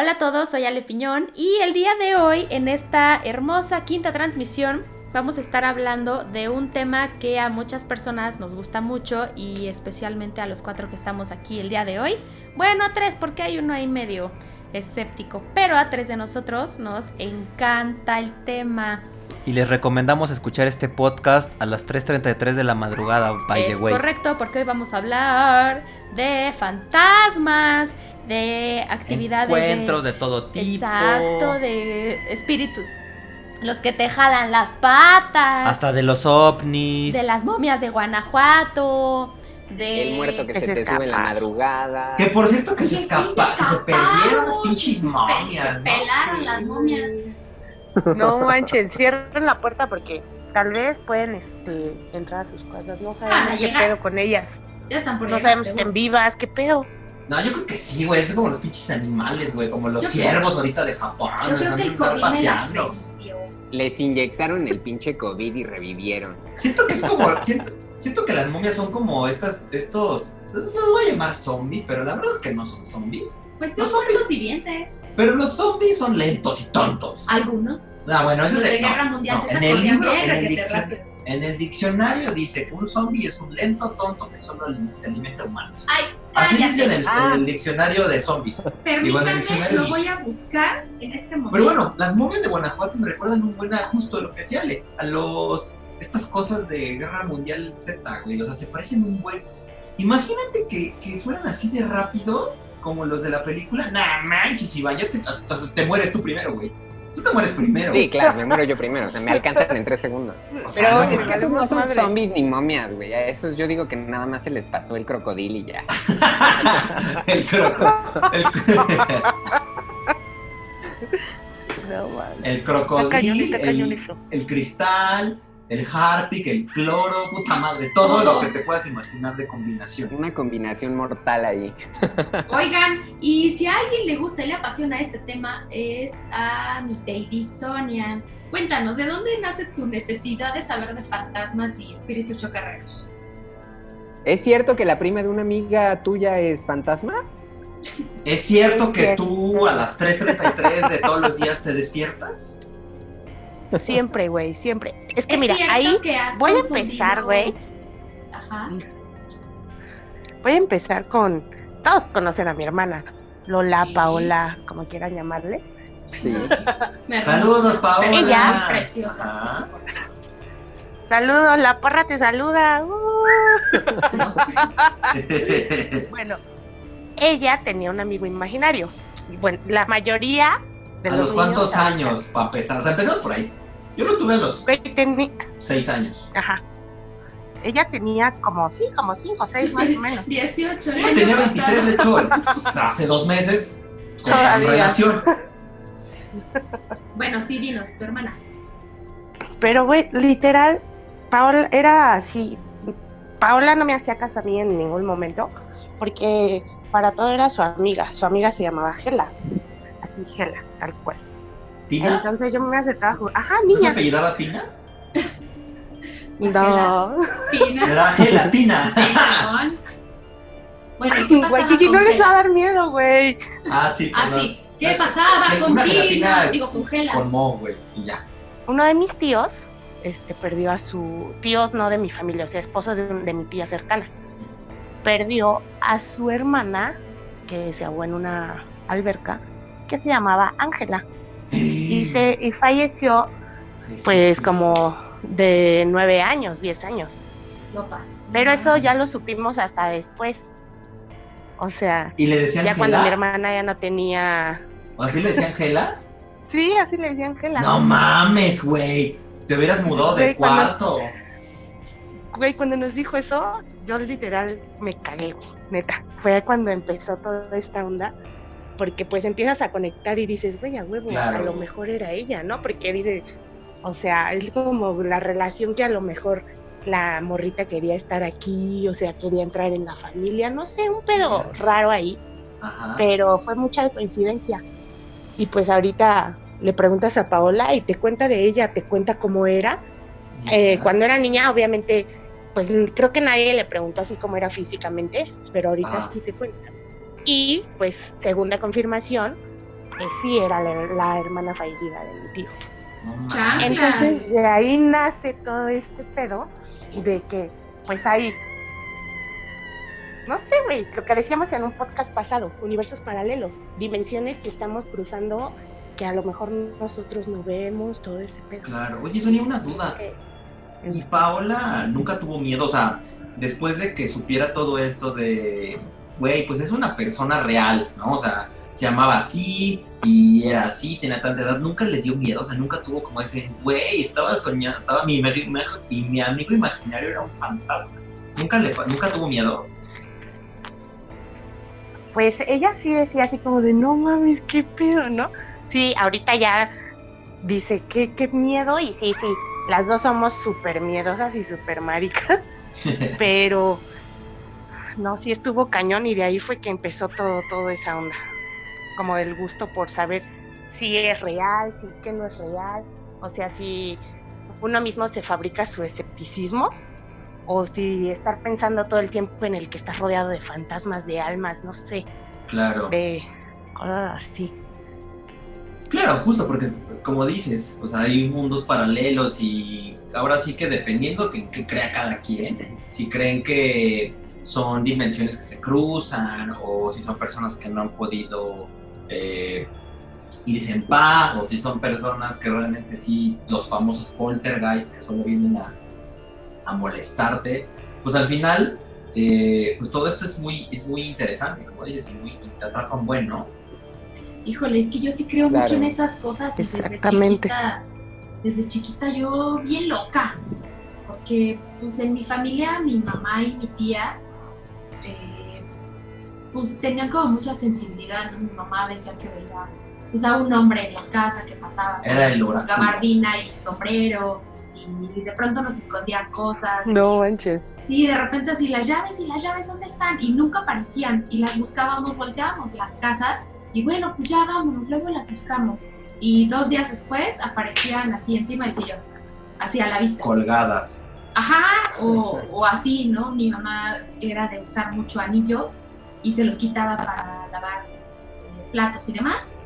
Hola a todos, soy Ale Piñón y el día de hoy en esta hermosa quinta transmisión vamos a estar hablando de un tema que a muchas personas nos gusta mucho y especialmente a los cuatro que estamos aquí el día de hoy. Bueno, a tres porque hay uno ahí medio escéptico, pero a tres de nosotros nos encanta el tema. Y les recomendamos escuchar este podcast a las 3.33 de la madrugada, by es the way. correcto, porque hoy vamos a hablar de fantasmas, de actividades. Encuentros de, todo tipo. Exacto, de espíritus. Los que te jalan las patas. Hasta de los ovnis. De las momias de Guanajuato. De... El muerto que, que se, se te sube en la madrugada. Que por cierto que se sí, escapa, que se perdieron las pinches se momias, Se ¿no? pelaron las momias. No manchen, cierren la puerta porque tal vez pueden este, entrar a sus casas. No sabemos Ah, qué llega. pedo con ellas. Ya están por No llegar, sabemos si seguro. están vivas, qué pedo. No, yo creo que sí, güey. Es como los pinches animales, güey. Como los Yo creo- ciervos ahorita de Japón. Yo creo que el COVID paseando. Les inyectaron el pinche COVID y revivieron. Siento que es como. siento, siento que las momias son como estas. Estos. No los voy a llamar zombies, pero la verdad es que no son zombies. Pues son Los zombies. muertos vivientes. Pero los zombies son lentos y tontos. Algunos. Ah, bueno, eso Los es de no, Guerra Mundial no, se en el libro, en el, diccion- en el diccionario dice que un zombie es un lento tonto que solo se alimenta humanos. Ay, Así dice en el, Ah. en el diccionario de zombies. Permítanme, diccionario lo voy a buscar en este momento. Pero bueno, las momias de Guanajuato me recuerdan un buen justo a lo que Ale, a los estas cosas de Guerra Mundial Z, güey, o sea, se parecen un buen. Imagínate que, que fueran así de rápidos como los de la película. Nah, manches, Iván, ya te, te mueres tú primero, güey. Tú te mueres primero. Sí, claro, me muero yo primero. O sea, me alcanzan en tres segundos. O sea, Pero no es que esos no son Madre. zombies ni momias, güey. A esos yo digo que nada más se les pasó el crocodilo y ya. el croco. El, No, el Está cañón, crocodilo, está cañón el, eso. el cristal, el harpic, el cloro, puta madre, todo lo que te puedas imaginar de combinación. Una combinación mortal ahí. Oigan, y si a alguien le gusta y le apasiona este tema, es a mi baby Sonia. Cuéntanos, ¿de dónde nace tu necesidad de saber de fantasmas y espíritus chocarreros? ¿Es cierto que la prima de una amiga tuya es fantasma? ¿Es cierto Es que tú a las 3.33 de todos los días te despiertas? Siempre, güey, siempre. Es que ¿Es mira, ahí que voy a empezar, güey. Ajá. voy a empezar con. Todos conocen a mi hermana. Lola, Sí. Paola, como quieran llamarle. Sí. Me Saludos, Paola. Ella. preciosa. Ajá. Saludos, la porra te saluda. uh. No. Bueno, ella tenía un amigo imaginario. Y bueno, la mayoría de ¿A los los cuántos niños- años para empezar? O sea, empezamos por ahí. Yo lo tuve a los teni- 6 años. Ajá. Ella tenía como, sí, como cinco o seis más o menos. 18 el Yo año tenía pasado. 23, de hecho, hace dos meses, con Todavía. relación. Bueno, sí, dinos, tu hermana. Pero, güey, literal, Paola era así. Paola no me hacía caso a mí en ningún momento, porque para todo era su amiga. Su amiga se llamaba Gela. Así, Gela, tal cual. ¿Tina? Entonces yo me acercaba a jugar. Ajá, ¿No se niña. apellidaba Tina? No. Era gelatina. Bueno, ¿y qué pasaba Kiki, no les va a dar miedo, güey. Ah, sí, Ah, sí. ¿Qué pasaba con Tina? Digo, con Gela. Con Mo, güey. Y ya. Uno de mis tíos este, perdió a su. Tíos no de mi familia, o sea, esposo de, de mi tía cercana. Perdió a su hermana, que se ahogó en una alberca, que se llamaba Ángela. Y, se, y falleció, Jesús, pues, Jesús. como de nueve años, diez años. Sopas. Pero eso ya lo supimos hasta después. O sea, ¿Y le decían ya cuando mi hermana ya no tenía. ¿O así le decían Gela? Sí, así le decía Ángela. No mames, güey. Te hubieras mudado de cuarto. Güey, cuando nos dijo eso, yo literal me cagué, güey, neta. Fue cuando empezó toda esta onda, porque pues empiezas a conectar y dices, güey, a huevo, Claro. a lo mejor era ella, ¿no? Porque dice, o sea, es como la relación que a lo mejor la morrita quería estar aquí, o sea, quería entrar en la familia, no sé, un pedo Claro. raro ahí, Ajá. pero fue mucha coincidencia. Y pues ahorita le preguntas a Paola y te cuenta de ella, te cuenta cómo era, eh, cuando era niña, obviamente, pues creo que nadie le preguntó así cómo era físicamente, pero ahorita Ah. sí te cuenta. Y pues, segunda confirmación, que sí era la, la hermana fallecida de mi tío. Entonces de ahí nace todo este pedo de que pues hay, no sé, güey, lo que decíamos en un podcast pasado, universos paralelos, dimensiones que estamos cruzando que a lo mejor nosotros no vemos, todo ese pedo. Claro. Oye, Sonia, una duda. Eh, Y Paola nunca tuvo miedo, o sea, después de que supiera todo esto de, güey, pues es una persona real, ¿no? O sea, se llamaba así y era así, tenía tanta edad, nunca le dio miedo, o sea, nunca tuvo como ese, güey, estaba soñando, estaba mi, mi- mi- y mi amigo imaginario era un fantasma. Nunca le, nunca tuvo miedo. Pues ella sí decía así como de, no mames, qué pedo, ¿no? Sí, ahorita ya dice, qué, qué miedo, y sí, sí, las dos somos súper miedosas y súper maricas, pero no, sí estuvo cañón y de ahí fue que empezó todo, toda esa onda, como el gusto por saber si es real, si que no es real, o sea, si uno mismo se fabrica su escepticismo o si estar pensando todo el tiempo en el que estás rodeado de fantasmas, de almas, no sé, Claro. de cosas así. Claro, justo porque, como dices, o sea, hay mundos paralelos y ahora sí que dependiendo que, que crea cada quien, si creen que son dimensiones que se cruzan o si son personas que no han podido eh, irse en paz o si son personas que realmente sí, los famosos poltergeist que solo vienen a, a molestarte, pues al final, eh, pues todo esto es muy, es muy interesante, como dices, y, muy, y te atrapan bueno. Híjole, es que yo sí creo Claro. mucho en esas cosas. y Exactamente. Desde chiquita, desde chiquita yo bien loca. Porque pues en mi familia, mi mamá y mi tía, pues tenían como mucha sensibilidad. ¿no? Mi mamá decía que veía pues, a un hombre en la casa que pasaba Era el con oráculo. gabardina y sombrero. Y de pronto nos escondían cosas. No manches. Y de repente así, las llaves y las llaves, ¿dónde están? Y nunca aparecían. Y las buscábamos, volteábamos la casa. Y bueno, pues ya vámonos, luego las buscamos. Y dos días después aparecían así encima del sillón, así a la vista. colgadas. Ajá, o, o así, ¿no? Mi mamá era de usar mucho anillos y se los quitaba para lavar eh, platos y demás.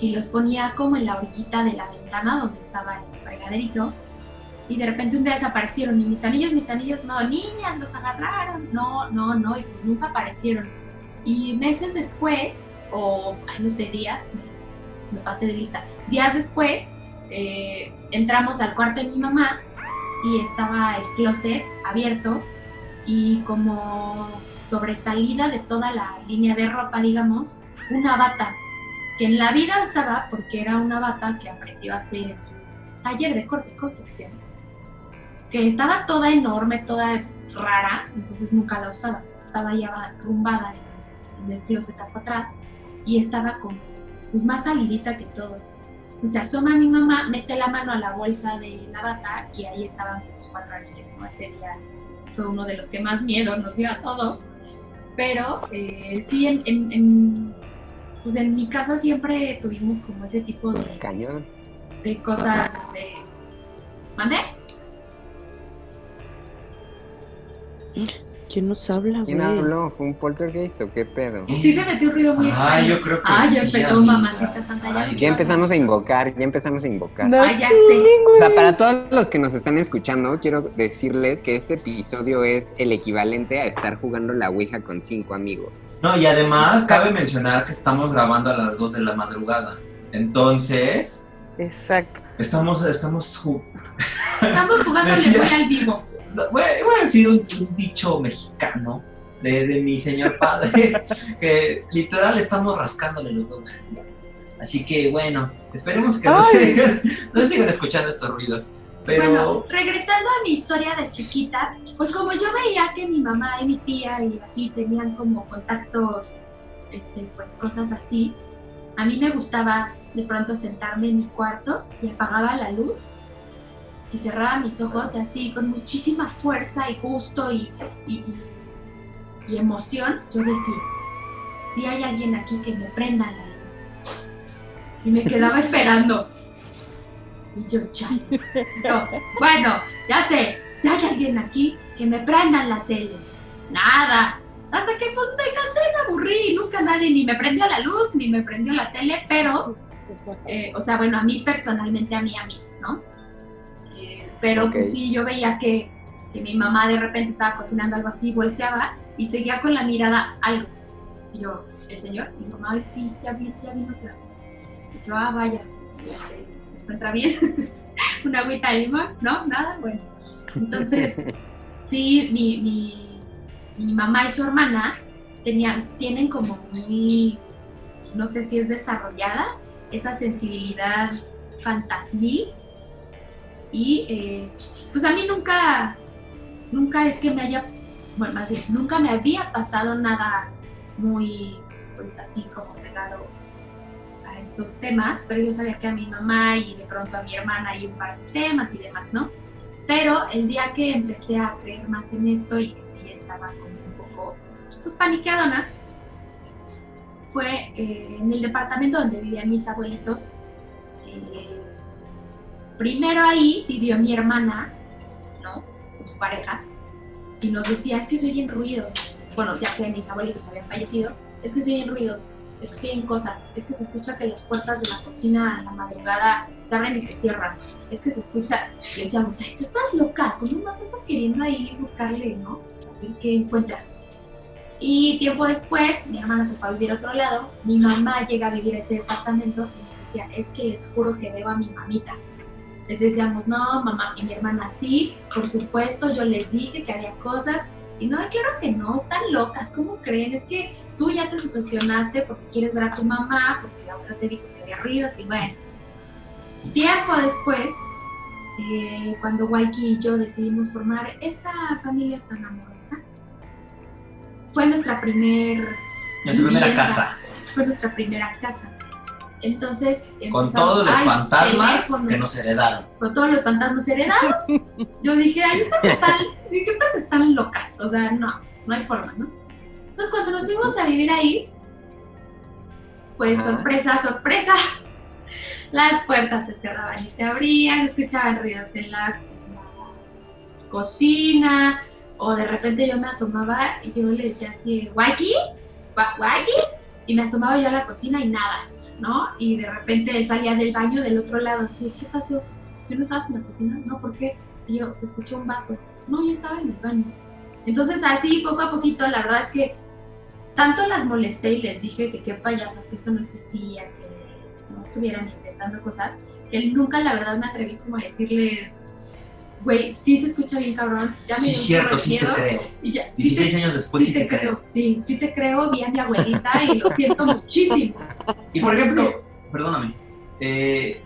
Y los ponía como en la orillita de la ventana donde estaba el fregaderito. Y de repente un día desaparecieron. Y mis anillos, mis anillos, no, niñas, los agarraron. No, no, no, y pues nunca aparecieron. Y meses después, o ay, no sé, días, me, pasé de lista. Días después, eh, entramos al cuarto de mi mamá y estaba el closet abierto y como sobresalida de toda la línea de ropa, digamos, una bata que en la vida usaba porque era una bata que aprendió a hacer en su taller de corte y confección, que estaba toda enorme, toda rara, entonces nunca la usaba, estaba ya arrumbada en, en el closet hasta atrás y estaba como pues, más salidita que todo. Pues se asoma mi mamá, mete la mano a la bolsa de la bata y ahí estaban sus cuatro anillos, ¿no? Ese día fue uno de los que más miedo nos dio a todos. Pero eh, sí, en, en, en, pues en mi casa siempre tuvimos como ese tipo de, Cañón. de cosas de... ¿Mande? ¿Quién nos habla, ¿Quién habló? ¿Fue un poltergeist o qué pedo? Sí se metió un ruido muy Ah, extraño. yo creo que Ah, ya sí, empezó amiga. mamacita santa, ya Ay, empezó. Ya empezamos a invocar, ya empezamos a invocar. No, Ah, ya sé. O sea, güey. para todos los que nos están escuchando, quiero decirles que este episodio es el equivalente a estar jugando la Ouija con cinco amigos. No, y además cabe mencionar que estamos grabando a las 2 de la madrugada. Entonces, Exacto. estamos, estamos Estamos muy al vivo. Voy, voy a decir un, un dicho mexicano de, de mi señor padre, que literal estamos rascándole los huevos al diablo. Así que bueno, esperemos que no, sigan, no sigan escuchando estos ruidos. Pero Bueno, regresando a mi historia de chiquita, pues como yo veía que mi mamá y mi tía y así tenían como contactos, este, pues cosas así, a mí me gustaba de pronto sentarme en mi cuarto y apagaba la luz y cerraba mis ojos así con muchísima fuerza y gusto y, y, emoción, yo decía, si hay alguien aquí que me prenda la luz. Y me quedaba esperando. Y yo, chale. No, bueno, ya sé, si hay alguien aquí, que me prendan la tele. Nada, Hasta que pues me cansé, me aburrí, nunca nadie ni me prendió la luz, ni me prendió la tele, pero, eh, o sea, bueno, a mí personalmente, a mí, a mí, pero pues sí, yo veía que, que mi mamá de repente estaba cocinando algo así, volteaba y seguía con la mirada algo. Y yo, ¿el señor? Mi mamá, ay, sí, ya, vi, ya vino otra vez. Y yo, ah, vaya, ¿se encuentra bien? Una agüita de limón, ¿no? Nada, bueno. Entonces, sí, mi, mi, mi mamá y su hermana tenían, tienen como muy, no sé si es desarrollada, esa sensibilidad fantasmil. Y eh, pues a mí nunca, nunca es que me haya, bueno, más bien, nunca me había pasado nada muy, pues así como pegado a estos temas, pero yo sabía que a mi mamá y de pronto a mi hermana hay un par de temas y demás, ¿no? Pero el día que empecé a creer más en esto y que sí estaba como un poco, pues paniqueadona, fue eh, en el departamento donde vivían mis abuelitos. Eh, primero ahí vivió mi hermana, ¿no? Con su pareja, y nos decía, es que se oyen ruidos. Bueno, ya que mis abuelitos habían fallecido, es que se oyen ruidos, es que se oyen cosas, es que se escucha que las puertas de la cocina a la madrugada se abren y se cierran, es que se escucha, y decíamos, ay, tú estás loca, ¿cómo más estás queriendo ahí buscarle, no? Qué encuentras. Y tiempo después, mi hermana se fue a vivir a otro lado, mi mamá llega a vivir a ese departamento y nos decía, es que les juro que debo a mi mamita. Les decíamos, no, mamá, y mi hermana sí, por supuesto, yo les dije que había cosas, y no, claro que no, están locas, ¿cómo creen? Es que tú ya te sugestionaste porque quieres ver a tu mamá, porque la otra te dijo que había ruidos, y bueno. Tiempo después, eh, cuando Waiki y yo decidimos formar esta familia tan amorosa, fue nuestra primer primera casa. Fue nuestra primera casa. Entonces, Con todos los "Ay, fantasmas teléfono". que nos heredaron. con todos los fantasmas heredados. Yo dije, ay, estas están, dije, estas están locas. O sea, no, no hay forma, ¿no? Entonces, cuando nos fuimos a vivir ahí, pues Ajá. sorpresa, sorpresa, las puertas se cerraban y se abrían, se escuchaban ruidos en la, en la cocina, o de repente yo me asomaba y yo le decía así, ¿Waiki? ¿Wa- ¿Waiki? Y me asomaba yo a la cocina y nada, ¿no? Y de repente él salía del baño del otro lado, así, ¿qué pasó? ¿Yo no estabas en la cocina? No, ¿por qué? Y yo, se escuchó un vaso. No, yo estaba en el baño. Entonces así, poco a poquito, la verdad es que tanto las molesté y les dije que qué payasas, que eso no existía, que no estuvieran inventando cosas, que nunca la verdad me atreví como a decirles, güey, sí se escucha bien cabrón, ya me Sí, dio cierto, sí te miedo", creo. y ya, sí te- 16 años después sí te creo. sí, sí te creo, vi a mi abuelita y lo siento muchísimo. Y por ejemplo, perdóname, eh,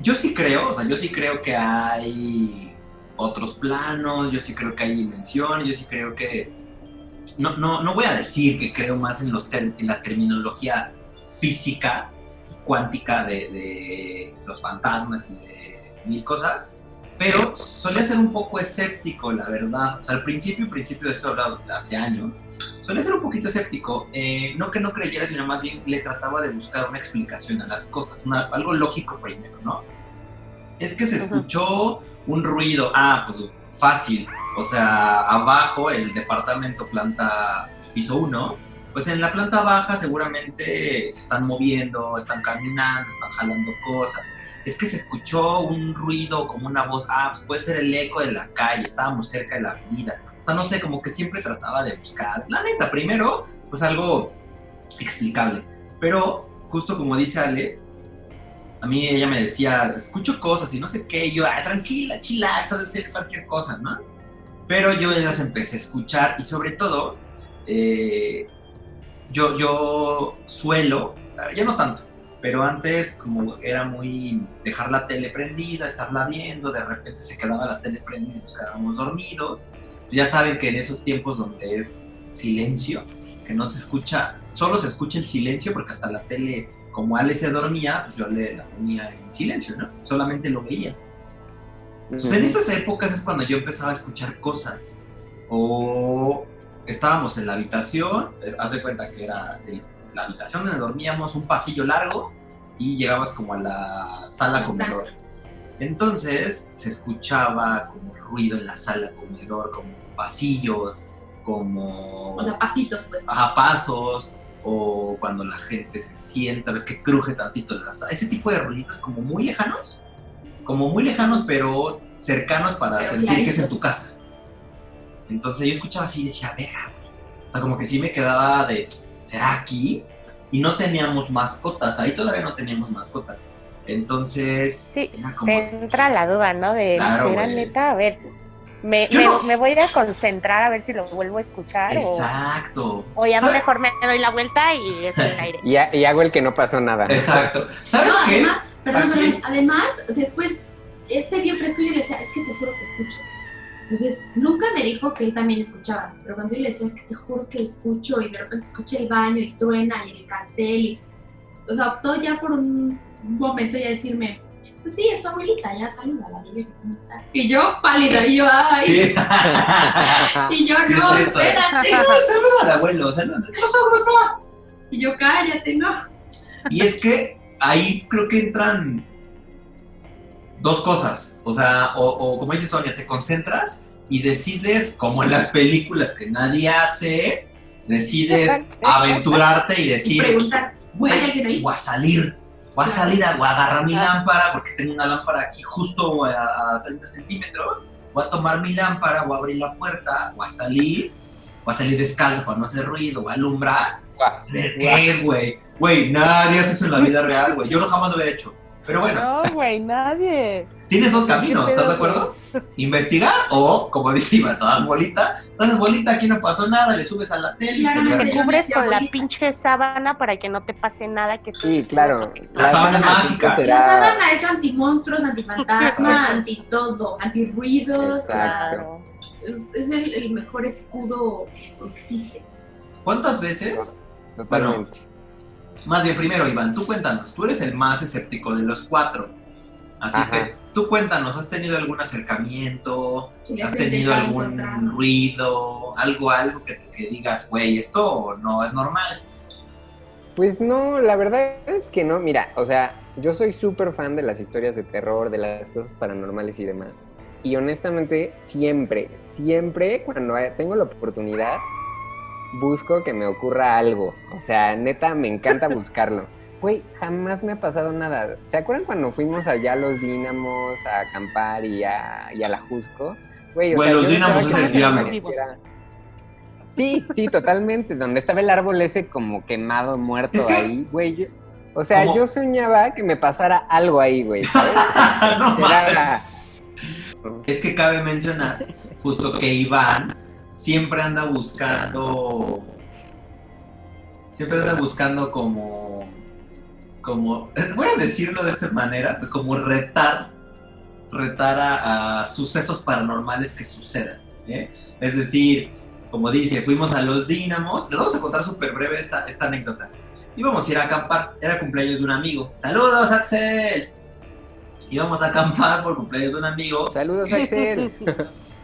yo sí creo, o sea, yo sí creo que hay otros planos, yo sí creo que hay dimensiones, yo sí creo que... No, no, no voy a decir que creo más en, los ter- en la terminología física, cuántica de, de los fantasmas y de mil cosas, pero solía ser un poco escéptico, la verdad. O sea, al principio, principio de esto hablado hace años, solía ser un poquito escéptico. eh, no que no creyera, sino más bien le trataba de buscar una explicación a las cosas, una- algo lógico primero, ¿no? Es que se escuchó un ruido, ah, pues fácil, o sea, abajo el departamento planta piso 1, pues en la planta baja seguramente se están moviendo, están caminando, están jalando cosas. Es que se escuchó un ruido como una voz, ah, pues puede ser el eco de la calle, estábamos cerca de la avenida. O sea, no sé, como que siempre trataba de buscar, la neta, primero, pues algo explicable. Pero justo como dice Ale, a mí ella me decía, escucho cosas y no sé qué, y yo, ah, tranquila, chilax, ha de ser cualquier cosa, ¿no? Pero yo las empecé a escuchar y sobre todo, eh, yo, yo suelo, ya no tanto, pero antes como era muy dejar la tele prendida, estarla viendo, de repente se quedaba la tele prendida y nos quedábamos dormidos. Ya saben que en esos tiempos donde es silencio, que no se escucha, solo se escucha el silencio porque hasta la tele, como Ale se dormía, pues yo le la ponía en silencio, ¿no? Solamente lo veía. Entonces, en esas épocas es cuando yo empezaba a escuchar cosas. O estábamos en la habitación, haz de cuenta que era el- la habitación donde dormíamos, un pasillo largo, y llegabas como a la sala La comedor. Entonces se escuchaba como ruido en la sala comedor, como pasillos, como O sea, pasitos, pues. ajá, pasos, o cuando la gente se sienta, ves que cruje tantito la sa- ese tipo de ruiditos como muy lejanos, como muy lejanos pero cercanos para Pero sentir que es en tu claritos. casa. Entonces yo escuchaba así y decía, verga. O sea, como que sí me quedaba de, ¿será aquí? Y no teníamos mascotas, ahí todavía no teníamos mascotas. Entonces, Sí, era como, Te entra la duda, ¿no? De, Claro, ¿será güey. neta? A ver, me, me- no- me voy a concentrar a ver si lo vuelvo a escuchar o, exacto. o ya ¿Sabes? mejor me doy la vuelta y es el aire. Y, ha- y hago el que no pasó nada. Exacto. ¿Sabes no, qué? además, además, después, este bien fresco, yo le decía, es que te juro que escucho. Entonces, nunca me dijo que él también escuchaba, pero cuando yo le decía, es que te juro que escucho, y de repente escuché el baño y truena y el cancel, y, o sea, optó ya por un momento ya decirme, pues sí, es tu abuelita, ya salúdala, dile que cómo está. Y yo, pálida, y yo, ay, Sí. y yo, Sí, no, es espérate. No, saluda al abuelo, saluda. ¿Qué pasó? ¿Cómo está? Y yo, cállate, no. Y es que ahí creo que entran dos cosas. O sea, o, o como dice Sonia, te concentras y decides, como en las películas que nadie hace, decides aventurarte y Y decir, preguntar, güey, voy a salir. Voy a salir a, voy a agarrar mi lámpara porque tengo una lámpara aquí justo a, a 30 centímetros. Voy a tomar mi lámpara, voy a abrir la puerta, voy a salir, voy a salir descalzo para no hacer ruido, voy a alumbrar Guau. ver qué es, güey. Güey, nadie hace eso en la vida real, güey. Yo no jamás lo hubiera hecho. Pero bueno, No, güey, nadie. tienes dos caminos, ¿estás de acuerdo? Investigar o, como dice Iván, todas bolita. Todas bolita, aquí no pasó nada, le subes a la tele y te. Yo Cubres decía, con la pinche sábana para que no te pase nada. Que Sí, claro. La sábana sábana mágica. será- La sábana es antimonstruos, antifantasma, anti todo, antirruidos. o sea, Exacto. es, es el, el mejor escudo que existe. ¿Cuántas veces? Totalmente. Más bien, primero, Iván, tú cuéntanos. Tú eres el más escéptico de los cuatro. Así Ajá. que tú cuéntanos, ¿has tenido algún acercamiento? ¿Has tenido algún encontrar. ruido? Algo, algo que, que digas, güey, esto no es normal. Pues no, la verdad es que no. Mira, o sea, yo soy súper fan de las historias de terror, de las cosas paranormales y demás. Y honestamente, siempre, siempre cuando tengo la oportunidad, busco que me ocurra algo. O sea, neta, me encanta buscarlo. Güey, jamás me ha pasado nada. ¿Se acuerdan cuando fuimos allá a los Dínamos a acampar y a, y a la Jusco? Güey, o Güey, sea, los Dínamos es el diablo. Sí, sí, totalmente. Donde estaba el árbol ese como quemado, muerto Es que- ahí, güey. yo- o sea, yo soñaba que me pasara algo ahí, güey, ¿sabes? no mames. Era- Es que cabe mencionar justo que Iván siempre anda buscando. Siempre anda buscando como. Como. Voy a decirlo de esta manera, como retar. Retar a, a sucesos paranormales que sucedan. ¿eh? Es decir, como dice, fuimos a los Dínamos. Les vamos a contar súper breve esta, esta anécdota. Íbamos a ir a acampar, era cumpleaños de un amigo. ¡Saludos, Axel! Íbamos a acampar por cumpleaños de un amigo Saludos, Axel.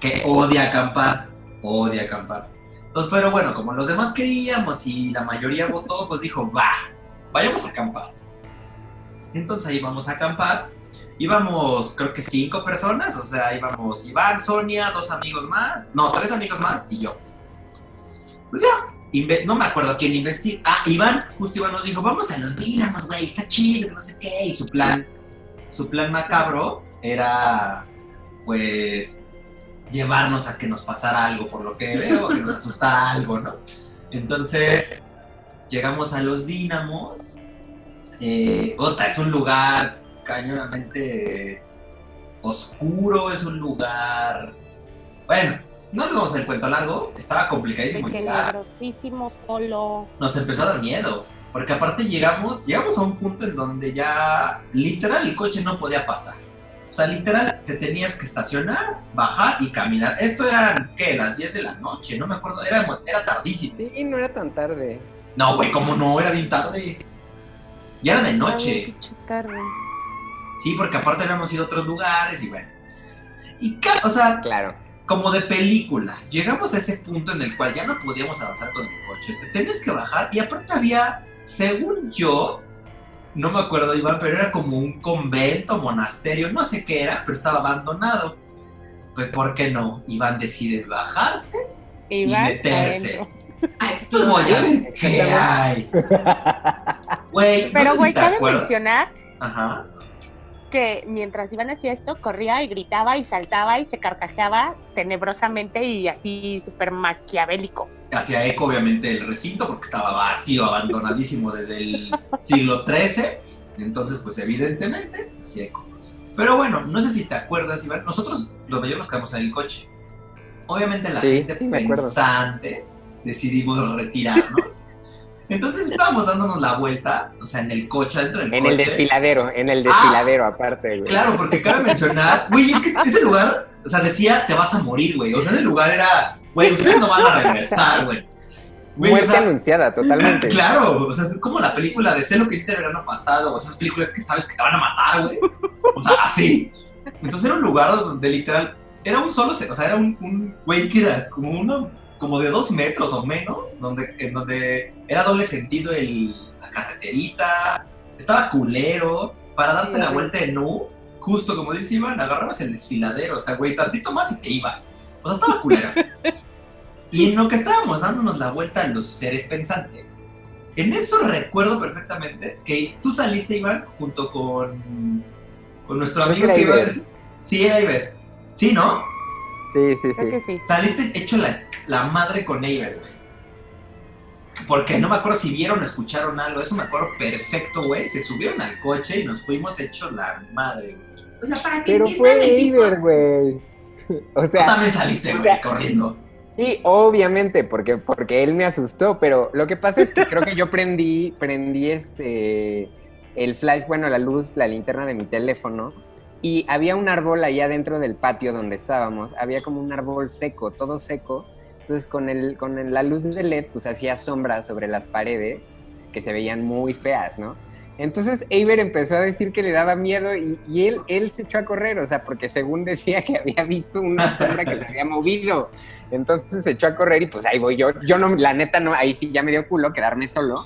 que odia acampar, odia acampar. Entonces, pero bueno, como los demás queríamos y la mayoría votó, pues dijo, va, vayamos a acampar. Entonces ahí vamos a acampar. Íbamos, creo que cinco personas, o sea, íbamos Iván, Sonia, dos amigos más, no, tres amigos más y yo. Pues ya, no me acuerdo quién investir. Ah, Iván, justo Iván nos dijo, vamos a los Dínamos, güey, está chido, no sé qué. Y su plan, su plan macabro era, pues, llevarnos a que nos pasara algo, por lo que veo, que nos asustara algo, ¿no? Entonces, llegamos a los Dínamos. Eh, Ota, es un lugar cañonamente oscuro, es un lugar... Bueno, no les vamos el cuento largo, estaba complicadísimo llegar solo. nos empezó a dar miedo. Porque aparte llegamos, llegamos a un punto en donde ya literal el coche no podía pasar. O sea, literal te tenías que estacionar, bajar y caminar. Esto eran, ¿qué? Las 10 de la noche, no me acuerdo, era, era tardísimo. Sí, no era tan tarde. No, güey, ¿cómo no? Era bien tarde. Ya era de noche. tarde. Sí, porque aparte habíamos ido a otros lugares y bueno. Y, o sea, Claro. como de película. Llegamos a ese punto en el cual ya no podíamos avanzar con el coche. Te tenías que bajar y aparte había, según yo, no me acuerdo Iván, pero era como un convento, monasterio, no sé qué era, pero estaba abandonado. Pues ¿por qué no? Iván decide bajarse Y, meterse. A Pues voy a explorar. ver qué hay. Güey, no Pero, sé güey, si te cabe mencionar Ajá. que mientras Iván hacía esto, corría y gritaba y saltaba y se carcajeaba tenebrosamente y así súper maquiavélico. Hacía eco, obviamente, el recinto porque estaba vacío, abandonadísimo desde el siglo XIII. Entonces, pues, evidentemente, hacía eco. Pero bueno, no sé si te acuerdas, Iván. Nosotros, los mayores, nos quedamos en el coche. Obviamente, la Sí, gente sí, pensante decidimos retirarnos. Entonces estábamos dándonos la vuelta, o sea, en el coche, dentro del En coche. el desfiladero, en el desfiladero aparte, güey. Claro, porque cabe mencionar, güey, es que ese lugar, o sea, decía, te vas a morir, güey. O sea, en el lugar era, güey, ustedes no van a regresar, güey. Güey, o Muerte sea, anunciada, totalmente. Claro, o sea, es como la película de sé lo que hiciste el verano pasado, o esas películas que sabes que te van a matar, güey. O sea, así. Entonces era un lugar donde literal, era un solo, o sea, era un, un güey que era como uno, como de dos metros o menos, donde, en donde era doble sentido el, la carreterita, estaba culero, para darte la vuelta en U, justo como dice Iván, agarrabas el desfiladero, o sea, güey, tantito más y te ibas. O sea, estaba culero. Y en lo que estábamos dándonos la vuelta a los seres pensantes, en eso recuerdo perfectamente que tú saliste, Iván, junto con, con nuestro amigo que iba a Iber. Sí, era Iber. Sí, ¿no? Sí, sí, Creo que sí. Saliste hecho la, la madre con Iber, güey. Porque no me acuerdo si vieron o escucharon algo, eso me acuerdo perfecto, güey. Se subieron al coche y nos fuimos hechos la madre, güey. O sea, para que Pero entiendan fue. Iber, güey. O Tú sea, también saliste, güey, corriendo. sí, obviamente, porque, porque él me asustó, pero lo que pasa es que creo que yo prendí, prendí este, el flash, bueno, la luz, la linterna de mi teléfono, y había un árbol allá dentro del patio donde estábamos, había como un árbol seco, todo seco, entonces con, el, con el- la luz de LED, pues hacía sombras sobre las paredes, que se veían muy feas, ¿no? Entonces Eiber empezó a decir que le daba miedo y, y él, él se echó a correr, o sea, porque según decía que había visto una sombra que se había movido. Entonces se echó a correr y pues ahí voy yo. Yo no, la neta no, ahí sí ya me dio culo quedarme solo.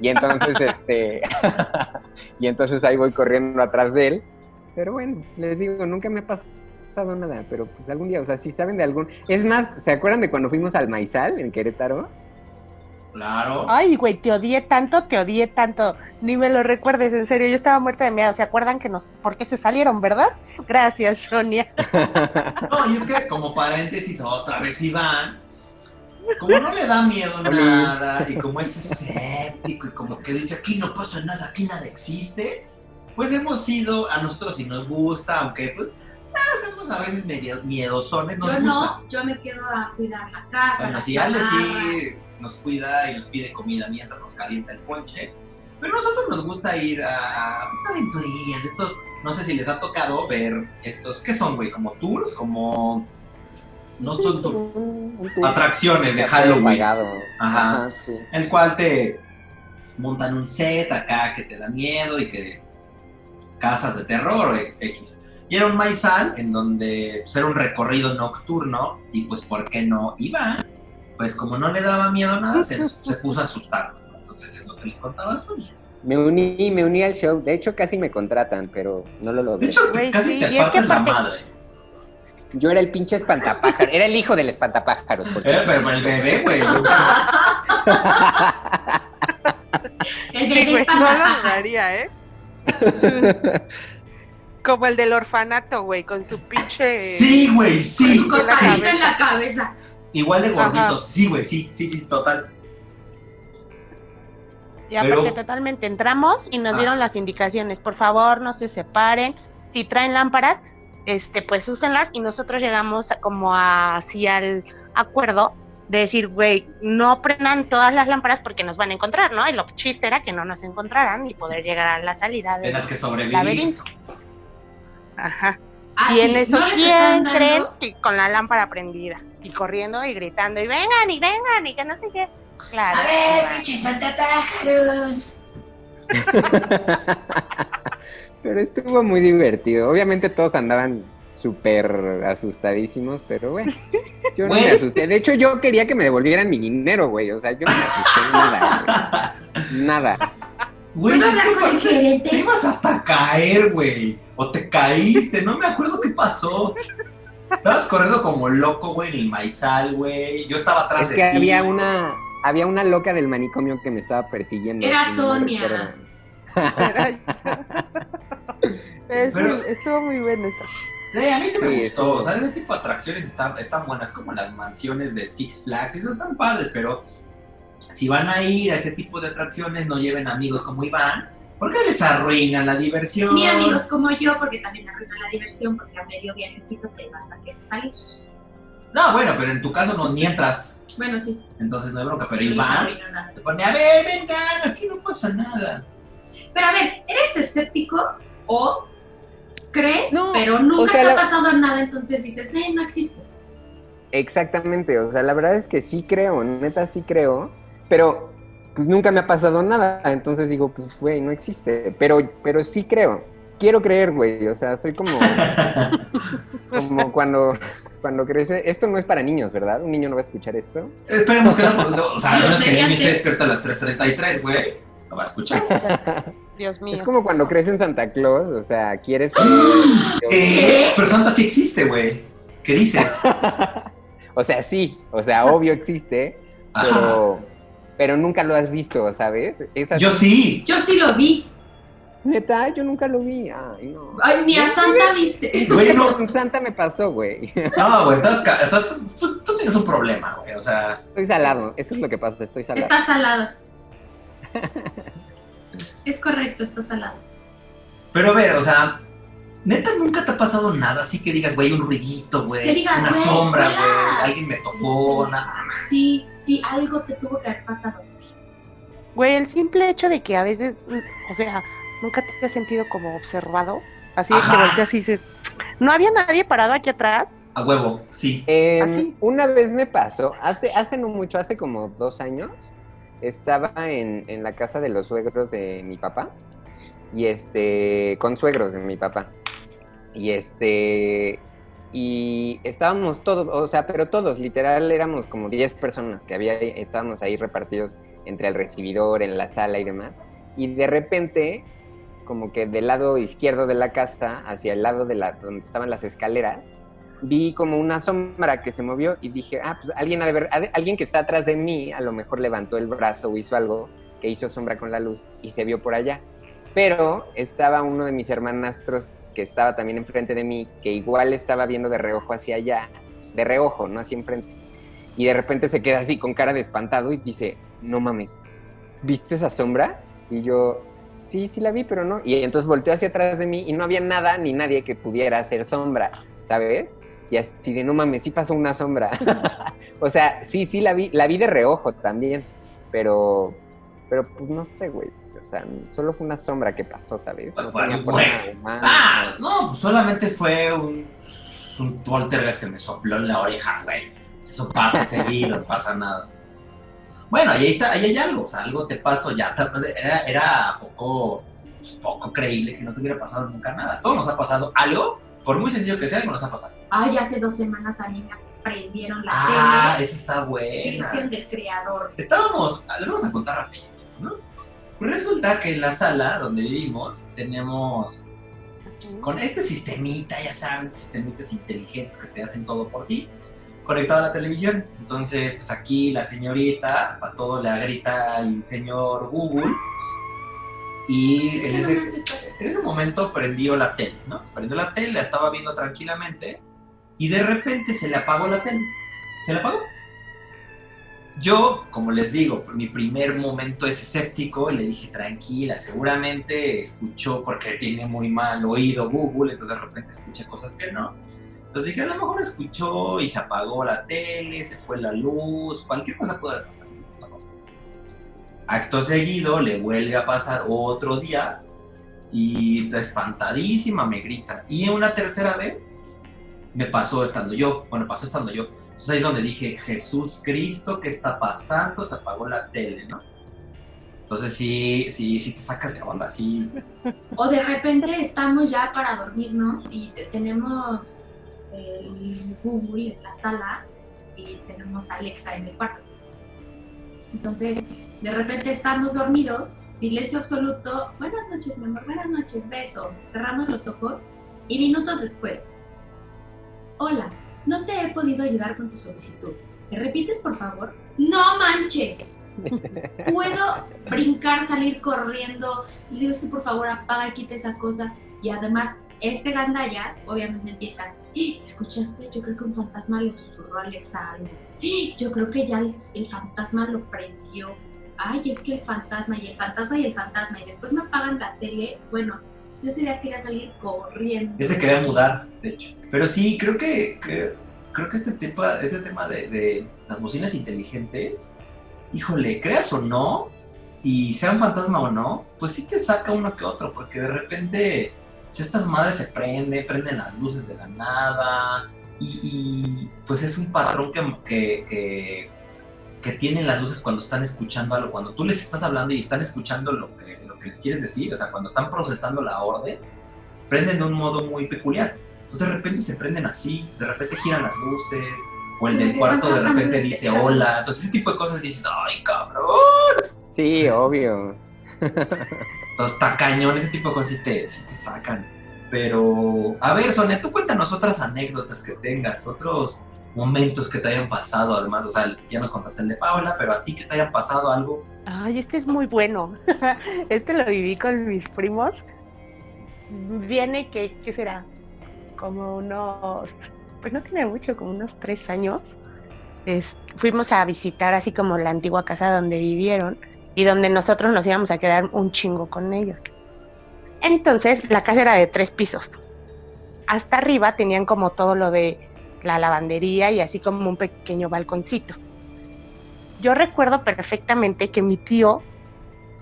Y entonces, este, y entonces ahí voy corriendo atrás de él. Pero bueno, les digo, nunca me ha pasado nada, pero pues algún día, o sea, si saben de algún... Es más, ¿se acuerdan de cuando fuimos al Maizal en Querétaro? Claro. Ay, güey, te odié tanto, te odié tanto. Ni me lo recuerdes, en serio, yo estaba muerta de miedo. ¿Se acuerdan que nos... ¿Por qué se salieron, verdad? Gracias, Sonia. No, y es que como paréntesis, otra vez Iván, como no le da miedo nada, y como es escéptico, y como que dice, aquí no pasa nada, aquí nada existe, pues hemos ido, a nosotros si nos gusta, aunque pues somos a veces medio miedosones, nos Yo gusta. no, yo me quedo a cuidar la casa. Bueno, si Ale chamarras. sí nos cuida y nos pide comida mientras nos calienta el ponche, pero a nosotros nos gusta ir a, a pues, aventurillas, estos, no sé si les ha tocado ver estos, ¿qué son, güey? Como tours, como... No son tours, atracciones de Halloween, pagado. Ajá. sí. el cual te montan un set acá que te da miedo y que casas de terror o X. Y era un maizal en donde pues, era un recorrido nocturno y pues ¿por qué no iba? Pues como no le daba miedo nada, se, se puso a asustar. ¿no? Entonces es lo que les contaba Sonia. Me uní, me uní al show. De hecho, casi me contratan, pero no lo De logré. hecho, casi sí, te y es que partes la madre. Yo era el pinche espantapájaro. Era el hijo del espantapájaros, por Era cierto. pero el bebé, güey. El Sí, bebé no lo espantapájaros. dudaría, ¿eh? Como el del orfanato, güey, con su pinche... Sí, güey, sí. Con costarito en la cabeza. Igual de gordito, Ajá. sí, güey, sí, sí, sí, total. Y aparte, Pero- totalmente entramos y nos Ah. dieron las indicaciones. Por favor, no se separen. Si traen lámparas, este, pues úsenlas. Y nosotros llegamos a- como a- así al acuerdo de decir, güey, no prendan todas las lámparas porque nos van a encontrar, ¿no? Y lo chiste era que no nos encontraran y poder llegar a la salida del que sobrevivir. laberinto. Ajá. Ah, y en sí, eso, no ¿quién creen que con la lámpara prendida? Y corriendo y gritando, y vengan, y vengan, y que no sé qué. Claro. A ver, pinches. Pero estuvo muy divertido. Obviamente todos andaban súper asustadísimos, pero bueno. Yo no me asusté. De hecho, yo quería que me devolvieran mi dinero, güey. O sea, yo no me asusté nada. güey. Nada. Güey, ¿Puedo es que te ibas hasta a caer, güey. O te caíste, no me acuerdo qué pasó. Estabas corriendo como loco, güey, en el maizal, güey. Yo estaba atrás Es de que ti. había una, había una loca del manicomio que me estaba persiguiendo. Era Sonia. Es Pero- muy- estuvo muy bueno eso. A mí se me Sí, gustó. O sea, ese tipo de atracciones están, están buenas, como las mansiones de Six Flags. Y eso están padres, pero si van a ir a este tipo de atracciones, no lleven amigos como Iván, porque les arruinan la diversión. Ni amigos como yo, porque también arruina la diversión, porque a medio viajecito te vas a querer salir. No, bueno, pero en tu caso no ni entras. Bueno, sí. Entonces no hay bronca. Pero no les Iván se pone, a ver, vengan, aquí no pasa nada. Pero a ver, ¿eres escéptico o crees, No, pero nunca o sea, te ha la- pasado nada, entonces dices, eh, no existe? Exactamente, o sea, la verdad es que sí creo, neta sí creo, pero pues nunca me ha pasado nada, entonces digo, pues güey, no existe, pero, pero sí creo, quiero creer, güey, o sea, soy como, como cuando, cuando crece, esto no es para niños, ¿verdad? Un niño no va a escuchar esto. Esperemos que no, no, o sea, a Lo menos que Jimmy esté despierto a las 3.33, güey. Lo va a escuchar. Dios mío. Es como cuando crees en Santa Claus, o sea, quieres que... Eh, pero Santa sí existe, güey. ¿Qué dices? O sea, sí, o sea, obvio existe, Ajá. Pero, nunca lo has visto, ¿sabes? Yo sí. Yo sí lo vi. Neta, yo nunca lo vi, ay, no. Ay, ni a Santa viste. Güey, no. Santa me pasó, güey. No, güey, estás, ca- estás- tú, tú tienes un problema, güey. O sea, Estoy salado, eso es lo que pasa, estoy salado. Está salado. Es correcto, está salado. pero a ver, o sea, neta nunca te ha pasado nada así que digas, güey, un ruidito, güey. Que digas, Una sombra, güey. Alguien me tocó, Este, nada. Sí, sí, algo te tuvo que haber pasado. Güey, el simple hecho de que a veces, o sea, nunca te has sentido como observado. Así de que Ajá. volteas y dices, no había nadie parado aquí atrás. A huevo, sí. Em, ¿Así? Una vez me pasó, hace, hace no mucho, hace como dos años, estaba en, en la casa de los suegros de mi papá, y este, con suegros de mi papá, y este, y estábamos todos, o sea, pero todos, literal, éramos como 10 personas que había, estábamos ahí repartidos entre el recibidor, en la sala y demás, y de repente, como que del lado izquierdo de la casa, hacia el lado de la, donde estaban las escaleras, vi como una sombra que se movió y dije, ah, pues alguien ha de alguien que está atrás de mí, a lo mejor levantó el brazo o hizo algo que hizo sombra con la luz y se vio por allá. Pero estaba uno de mis hermanastros que estaba también enfrente de mí, que igual estaba viendo de reojo hacia allá, de reojo, no así enfrente. Y de repente se queda así con cara de espantado y dice, no mames, ¿viste esa sombra? Y yo, sí, sí la vi, pero no. Y entonces volteó hacia atrás de mí y no había nada ni nadie que pudiera hacer sombra, ¿sabes? Y así de, no mames, sí pasó una sombra. o sea, sí, sí la vi, la vi de reojo también, pero, pero pues no sé, güey. O sea, solo fue una sombra que pasó, ¿sabes? No Bueno, tenía forma güey. humana. Ah, no, pues solamente fue un, un poltergeist que me sopló en la oreja, güey. Eso pasa seguido, no pasa nada. Bueno, ahí está, ahí hay algo, o sea, algo te pasó ya. Era, era poco, pues, poco creíble que no te hubiera pasado nunca nada. Todo nos ha pasado algo, por muy sencillo que sea, algo nos ha pasado. Ay, hace dos semanas a mí me prendieron la Ah, tele. esa está buena. Virgen del Creador. Estábamos, les vamos a contar rapidísimo, ¿no? Resulta que en la sala donde vivimos tenemos con este sistemita, ya sabes, sistemitas inteligentes que te hacen todo por ti, conectado a la televisión. Entonces, pues aquí la señorita, para todo le grita al señor Google. Y en ese, en ese momento prendió la tele, ¿no? Prendió la tele, la estaba viendo tranquilamente y de repente se le apagó la tele. ¿Se le apagó? Yo, como les digo, mi primer momento es escéptico, le dije tranquila, seguramente escuchó porque tiene muy mal oído Google, entonces de repente escuché cosas que no. Entonces dije, a lo mejor escuchó y se apagó la tele, se fue la luz, cualquier cosa puede pasar. Acto seguido le vuelve a pasar otro día y está espantadísima me grita. Y una tercera vez me pasó estando yo, bueno, pasó estando yo. Entonces ahí es donde dije, Jesús Cristo, ¿qué está pasando? Se apagó la tele, ¿no? Entonces sí, sí, sí te sacas de onda, sí. O de repente estamos ya para dormirnos y te- tenemos el Google en la sala y tenemos Alexa en el cuarto. Entonces, de repente estamos dormidos, silencio absoluto, buenas noches, mi amor, buenas noches, beso. Cerramos los ojos y minutos después, hola, no te he podido ayudar con tu solicitud. ¿Me repites, por favor? No manches. Puedo brincar, salir corriendo. Le es que por favor apaga quita esa cosa. Y además, este gandaya obviamente empieza, "¡Ah! ¿escuchaste? Yo creo que un fantasma le susurró a Alexa algo. "¡Ah! Yo creo que ya el, el fantasma lo prendió. Ay, es que el fantasma y el fantasma y el fantasma. Y después me apagan la tele. Bueno, yo ese día quería salir corriendo. Ya se quería mudar, de hecho. Pero sí, creo que, creo que este tema, este tema de, las bocinas inteligentes, híjole, creas o no, y sea un fantasma o no, pues sí te saca uno que otro, porque de repente si estas madres se prenden, prenden las luces de la nada, y, pues es un patrón que, que, que, que tienen las luces cuando están escuchando algo, cuando tú les estás hablando y están escuchando lo que, que les quieres decir, o sea, cuando están procesando la orden, prenden de un modo muy peculiar. Entonces de repente se prenden así, de repente giran las luces, o el del cuarto de repente dice hola. Entonces ese tipo de cosas dices, ay cabrón. Sí, obvio. Entonces está cañón, ese tipo de cosas sí te, sí te sacan. Pero, a ver, Sonia, tú cuéntanos otras anécdotas que tengas, otros momentos que te hayan pasado, además, o sea, ya nos contaste el de Paola, pero a ti que te hayan pasado algo. Ay, este es muy bueno. este lo viví con mis primos. Viene que, ¿qué será? Como unos, pues no tiene mucho, como unos tres años. Es- fuimos a visitar así como la antigua casa donde vivieron y donde nosotros nos íbamos a quedar un chingo con ellos. Entonces, la casa era de tres pisos. Hasta arriba tenían como todo lo de la lavandería y así como un pequeño balconcito yo recuerdo perfectamente que mi tío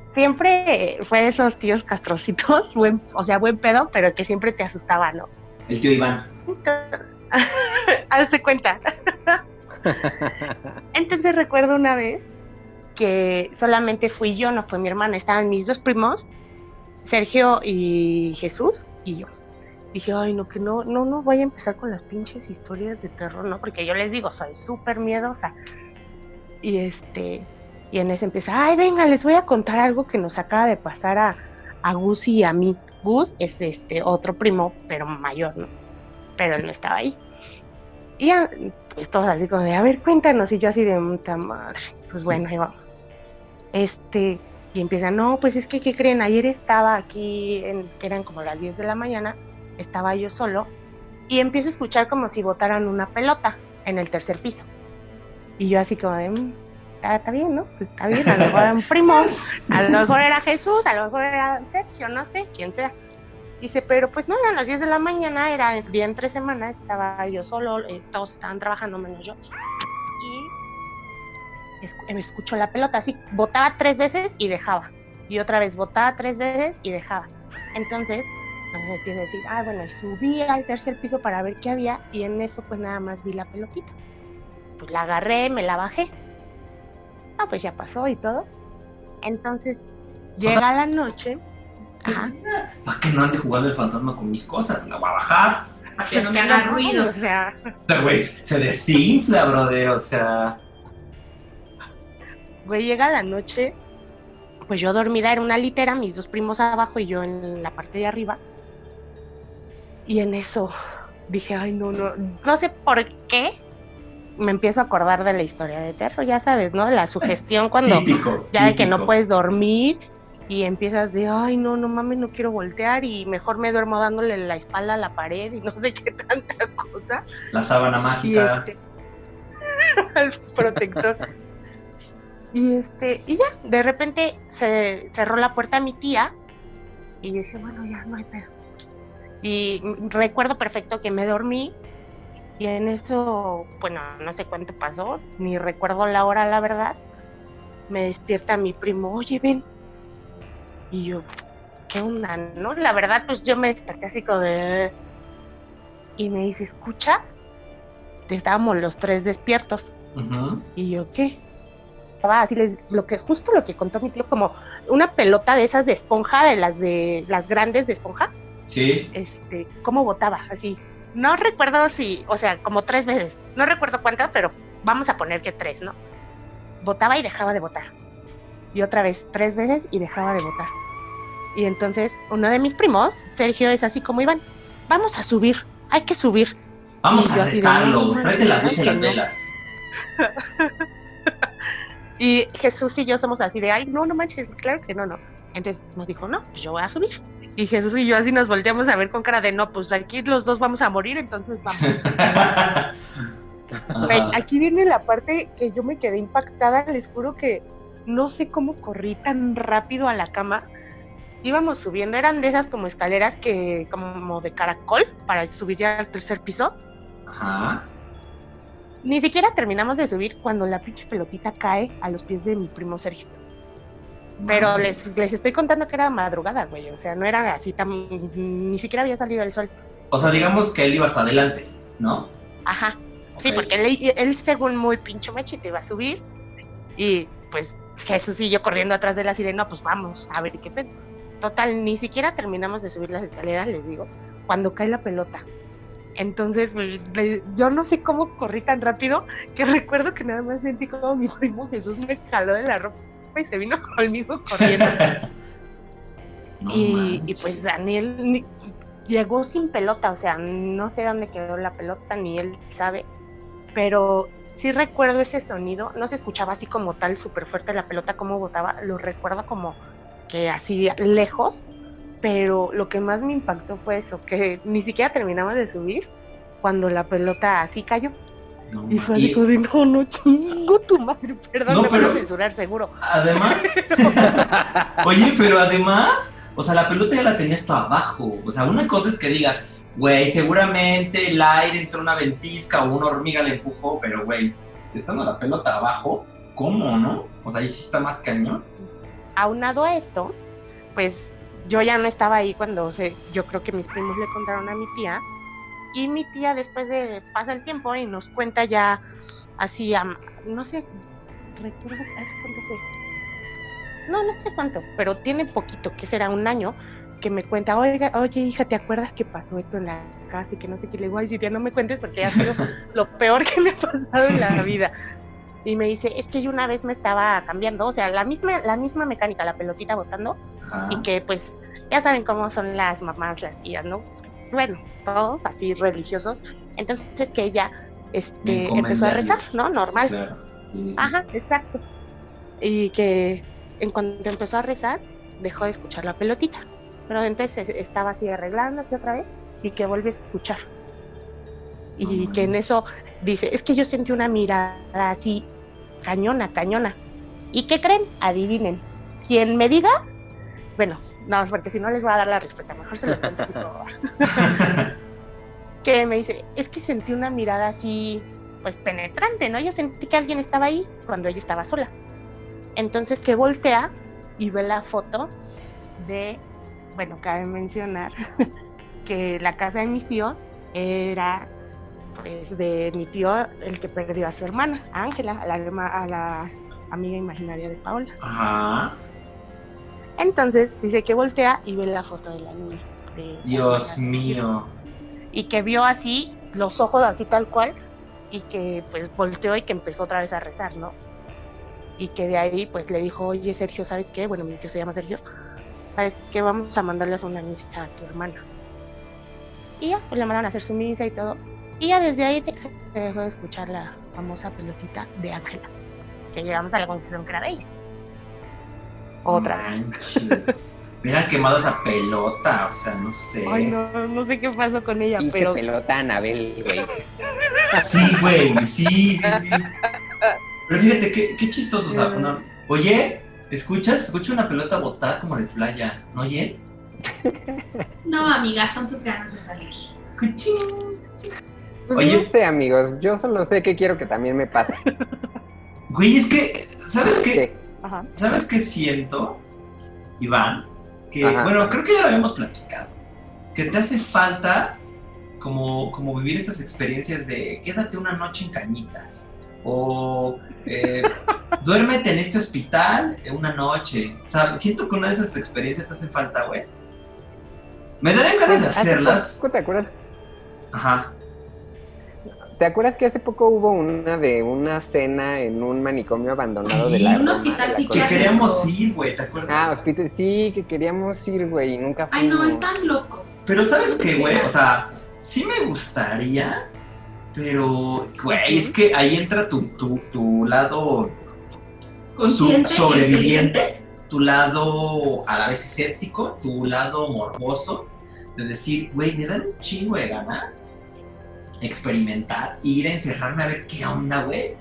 siempre fue de esos tíos castrocitos, buen, o sea, buen pedo, pero que siempre te asustaba, ¿no? El tío Iván. Hazte cuenta. Entonces recuerdo una vez que solamente fui yo, no fue mi hermana, estaban mis dos primos, Sergio y Jesús, y yo. Dije, ay, no, que no, no, no voy a empezar con las pinches historias de terror, ¿no? Porque yo les digo, soy súper miedosa. Y este, y en ese empieza, ay, venga, les voy a contar algo que nos acaba de pasar a, a Gus y a mí. Gus es este otro primo, pero mayor, ¿no? Pero él no estaba ahí. Y ya, pues todos así como de, a ver, cuéntanos, y yo así de puta madre. Pues bueno, ahí vamos. Este, y empieza, no, pues es que, ¿qué creen? Ayer estaba aquí, en, eran como las 10 de la mañana, estaba yo solo, y empiezo a escuchar como si botaran una pelota en el tercer piso. Y yo así como "Mm, está, está bien, ¿no? Pues está bien, a lo mejor era un primo, a lo mejor era Jesús, a lo mejor era Sergio, no sé, quién sea. Dice, pero pues no, eran las 10 de la mañana, era el día entre semana, estaba yo solo, eh, todos estaban trabajando menos yo. Y me escucho la pelota, así, botaba tres veces y dejaba. Y otra vez botaba tres veces y dejaba. Entonces, entonces empiezo a decir, ah, bueno, y subí al tercer piso para ver qué había y en eso pues nada más vi la pelotita. Pues la agarré, me la bajé. Ah, pues ya pasó y todo. Entonces, llega la noche. Ajá. ¿Para que no ande jugando el fantasma con mis cosas? La voy a bajar. Para que no me haga ruido. O sea, O sea, güey, se desinfla, brother, o sea. güey, llega la noche. Pues yo dormida en una litera, mis dos primos abajo y yo en la parte de arriba. Y en eso dije, ay, no, no, no sé por qué me empiezo a acordar de la historia de terror, ya sabes, ¿no? De la sugestión cuando típico. ya de que no puedes dormir y empiezas de, ay, no, no mames, no quiero voltear y mejor me duermo dándole la espalda a la pared y no sé qué tanta cosa. La sábana Y mágica. este, al protector. Y este, y ya, de repente se cerró la puerta a mi tía y yo dije, bueno, ya no hay pedo. Y recuerdo perfecto que me dormí y en eso, bueno, no sé cuánto pasó, ni recuerdo la hora, la verdad. Me despierta mi primo, oye, ven. Y yo, ¿qué onda? ¿No? La verdad, pues yo me desperté así como de. Y me dice, ¿escuchas? Estábamos los tres despiertos. Y yo, ¿qué? Estaba así, les, lo que, justo lo que contó mi tío, como una pelota de esas de esponja, de las de las grandes de esponja, Sí. este, cómo botaba, así. No recuerdo si, o sea, como tres veces, no recuerdo cuántas, pero vamos a poner que tres, ¿no? Botaba y dejaba de botar. Y otra vez, tres veces y dejaba de botar. Y entonces, uno de mis primos, Sergio, es así como Iván, vamos a subir, hay que subir. Vamos Y a retarlo. Tráete las velas. Y Jesús y yo somos así de, ay, no, no manches, claro que no, no. Entonces nos dijo, no, pues yo voy a subir. Y Jesús y yo así nos volteamos a ver con cara de, no, pues aquí los dos vamos a morir, entonces vamos. Aquí viene la parte que yo me quedé impactada, les juro que no sé cómo corrí tan rápido a la cama. Íbamos subiendo, eran de esas como escaleras que, como de caracol, para subir ya al tercer piso. Ajá. Ni siquiera terminamos de subir cuando la pinche pelotita cae a los pies de mi primo Sergio. Pero les, les estoy contando que era madrugada, güey. O sea, no era así tan. Ni siquiera había salido el sol. O sea, digamos que él iba hasta adelante, ¿no? Ajá. Sí, porque él, él, según muy pinche mechito, iba a subir. Y pues Jesús y yo corriendo atrás de la sirena, pues vamos a ver qué pedo. Total, ni siquiera terminamos de subir las escaleras, les digo, cuando cae la pelota. Entonces, pues, yo no sé cómo corrí tan rápido que recuerdo que nada más sentí como mi primo Jesús me jaló de la ropa y se vino conmigo corriendo. No y, y pues Daniel ni- llegó sin pelota, o sea, no sé dónde quedó la pelota, ni él sabe, pero sí recuerdo ese sonido, no se escuchaba así como tal súper fuerte la pelota como botaba, lo recuerdo como que así lejos, pero lo que más me impactó fue eso, que ni siquiera terminamos de subir cuando la pelota así cayó. No Y fue así como de, no, no, chingo tu madre, perdón, No, me van a pero- censurar seguro. Además, oye, pero además, o sea, la pelota ya la tenías tú abajo. O sea, una cosa es que digas, güey, seguramente el aire entró una ventisca o una hormiga le empujó, pero güey, estando la pelota abajo, ¿cómo, no? O sea, ahí sí está más cañón. aunado a esto, pues yo ya no estaba ahí cuando se, yo creo que mis primos le contaron a mi tía y mi tía después de pasa el tiempo y nos cuenta ya así, no sé, recuerdo hace cuánto fue. No, no sé cuánto, pero tiene poquito, que será un año, que me cuenta, oiga, oye hija, ¿te acuerdas que pasó esto en la casa y que no sé qué? Le digo, ay, si tía, no me cuentes porque ha sido lo peor que me ha pasado en la vida. Y me dice, es que yo una vez me estaba cambiando, o sea, la misma, la misma mecánica, la pelotita botando, y que pues ya saben cómo son las mamás, las tías, ¿no? Bueno, todos así religiosos. Entonces que ella este, empezó a rezar. ¿no? Normal. Claro. Sí, sí, sí. Ajá, exacto. Y que en cuanto empezó a rezar, dejó de escuchar la pelotita. Pero entonces estaba así arreglándose otra vez y que vuelve a escuchar. Y que en eso dice, es que yo sentí una mirada así, cañona, cañona. ¿Y qué creen? Adivinen. Quien me diga, bueno, no, porque si no les voy a dar la respuesta, mejor se los cuento así como que me dice, es que sentí una mirada así, pues penetrante, ¿no? Yo sentí que alguien estaba ahí cuando ella estaba sola. Entonces que voltea y ve la foto de, bueno, cabe mencionar que la casa de mis tíos era pues de mi tío el que perdió a su hermana, a Ángela, a la, a la amiga imaginaria de Paola. Ajá. Entonces dice que voltea y ve la foto de la niña. de- Dios de- mío. Y que vio así, los ojos así tal cual, y que pues volteó y que empezó otra vez a rezar, ¿no? Y que de ahí pues le dijo, oye Sergio, ¿sabes qué? Bueno, mi tío se llama Sergio, ¿sabes qué? Vamos a mandarles una misa a tu hermana. Y ya, pues le mandaron a hacer su misa y todo. Y ya desde ahí te- se dejó de escuchar la famosa pelotita de Ángela, que llegamos a la conclusión que era de ella. Otra vez. Manches. Hubieran quemado esa pelota, o sea, no sé. Ay, no, no sé qué pasó con ella, Pinche pero pelota, Anabel, güey. Sí, güey, sí, sí, sí. Pero fíjate, qué, qué chistoso, o sea, uno- oye, ¿escuchas? Escucho una pelota botar como de playa, ¿no oye? No, amiga, son tus ganas de salir. ¡Qué ching! Pues Oye. no sé, amigos. Yo solo sé que quiero que también me pase. Güey, es que, ¿sabes qué? ¿Sabes qué siento, Iván? Que, Ajá. bueno, creo que ya lo habíamos platicado. Que te hace falta como, como vivir estas experiencias de quédate una noche en cañitas. O eh, duérmete en este hospital una noche. ¿Sabes? Siento que una de esas experiencias te hace falta, güey. Me darían ganas de Hace hacerlas. ¿Te acuerdas? Ajá. ¿Te acuerdas que hace poco hubo una de una cena en un manicomio abandonado de la un hospital Que psiquiátrico. Condesa? queríamos ir, güey, ¿te acuerdas? Ah, hospital, sí, que queríamos ir, güey, y nunca fuimos. Ay, no, están locos. Pero ¿sabes qué, güey? O sea, sí me gustaría, Pero, güey, es que ahí entra tu, tu, tu lado Consciente, su- sobreviviente, tu lado a la vez escéptico, tu lado morboso, de decir, güey, me dan un chingo de ganas experimentar, ir a encerrarme a ver qué onda, güey.